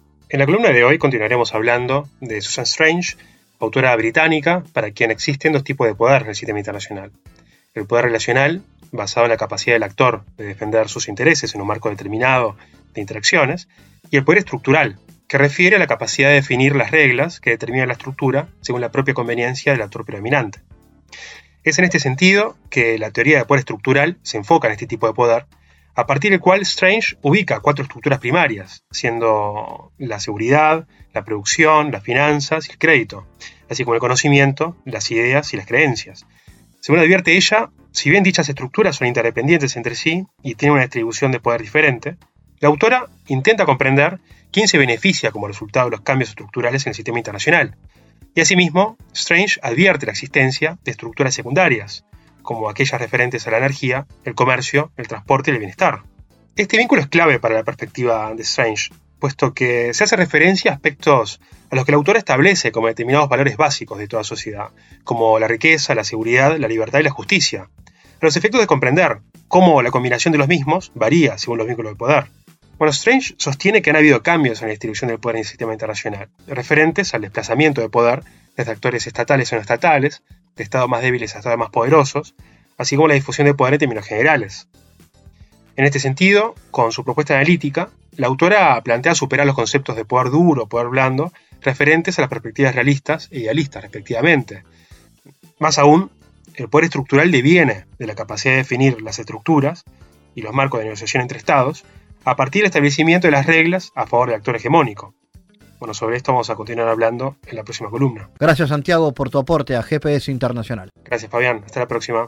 En la columna de hoy continuaremos hablando de Susan Strange, autora británica, para quien existen dos tipos de poder en el sistema internacional. El poder relacional, basado en la capacidad del actor de defender sus intereses en un marco determinado de interacciones, y el poder estructural, que refiere a la capacidad de definir las reglas que determinan la estructura según la propia conveniencia del actor predominante. Es en este sentido que la teoría de poder estructural se enfoca en este tipo de poder a partir del cual Strange ubica cuatro estructuras primarias, siendo la seguridad, la producción, las finanzas y el crédito, así como el conocimiento, las ideas y las creencias. Según advierte ella, si bien dichas estructuras son interdependientes entre sí y tienen una distribución de poder diferente, la autora intenta comprender quién se beneficia como resultado de los cambios estructurales en el sistema internacional. Y asimismo, Strange advierte la existencia de estructuras secundarias, como aquellas referentes a la energía, el comercio, el transporte y el bienestar. Este vínculo es clave para la perspectiva de Strange, puesto que se hace referencia a aspectos a los que el autor establece como determinados valores básicos de toda sociedad, como la riqueza, la seguridad, la libertad y la justicia, a los efectos de comprender cómo la combinación de los mismos varía según los vínculos de poder. Bueno, Strange sostiene que han habido cambios en la distribución del poder en el sistema internacional, referentes al desplazamiento de poder desde actores estatales o no estatales, de estados más débiles a estados más poderosos, así como la difusión de poder en términos generales. En este sentido, con su propuesta analítica, la autora plantea superar los conceptos de poder duro poder blando referentes a las perspectivas realistas e idealistas, respectivamente. Más aún, el poder estructural deviene de la capacidad de definir las estructuras y los marcos de negociación entre estados a partir del establecimiento de las reglas a favor del actor hegemónico. Bueno, sobre esto vamos a continuar hablando en la próxima columna. Gracias Santiago por tu aporte a GPS Internacional. Gracias Fabián, hasta la próxima.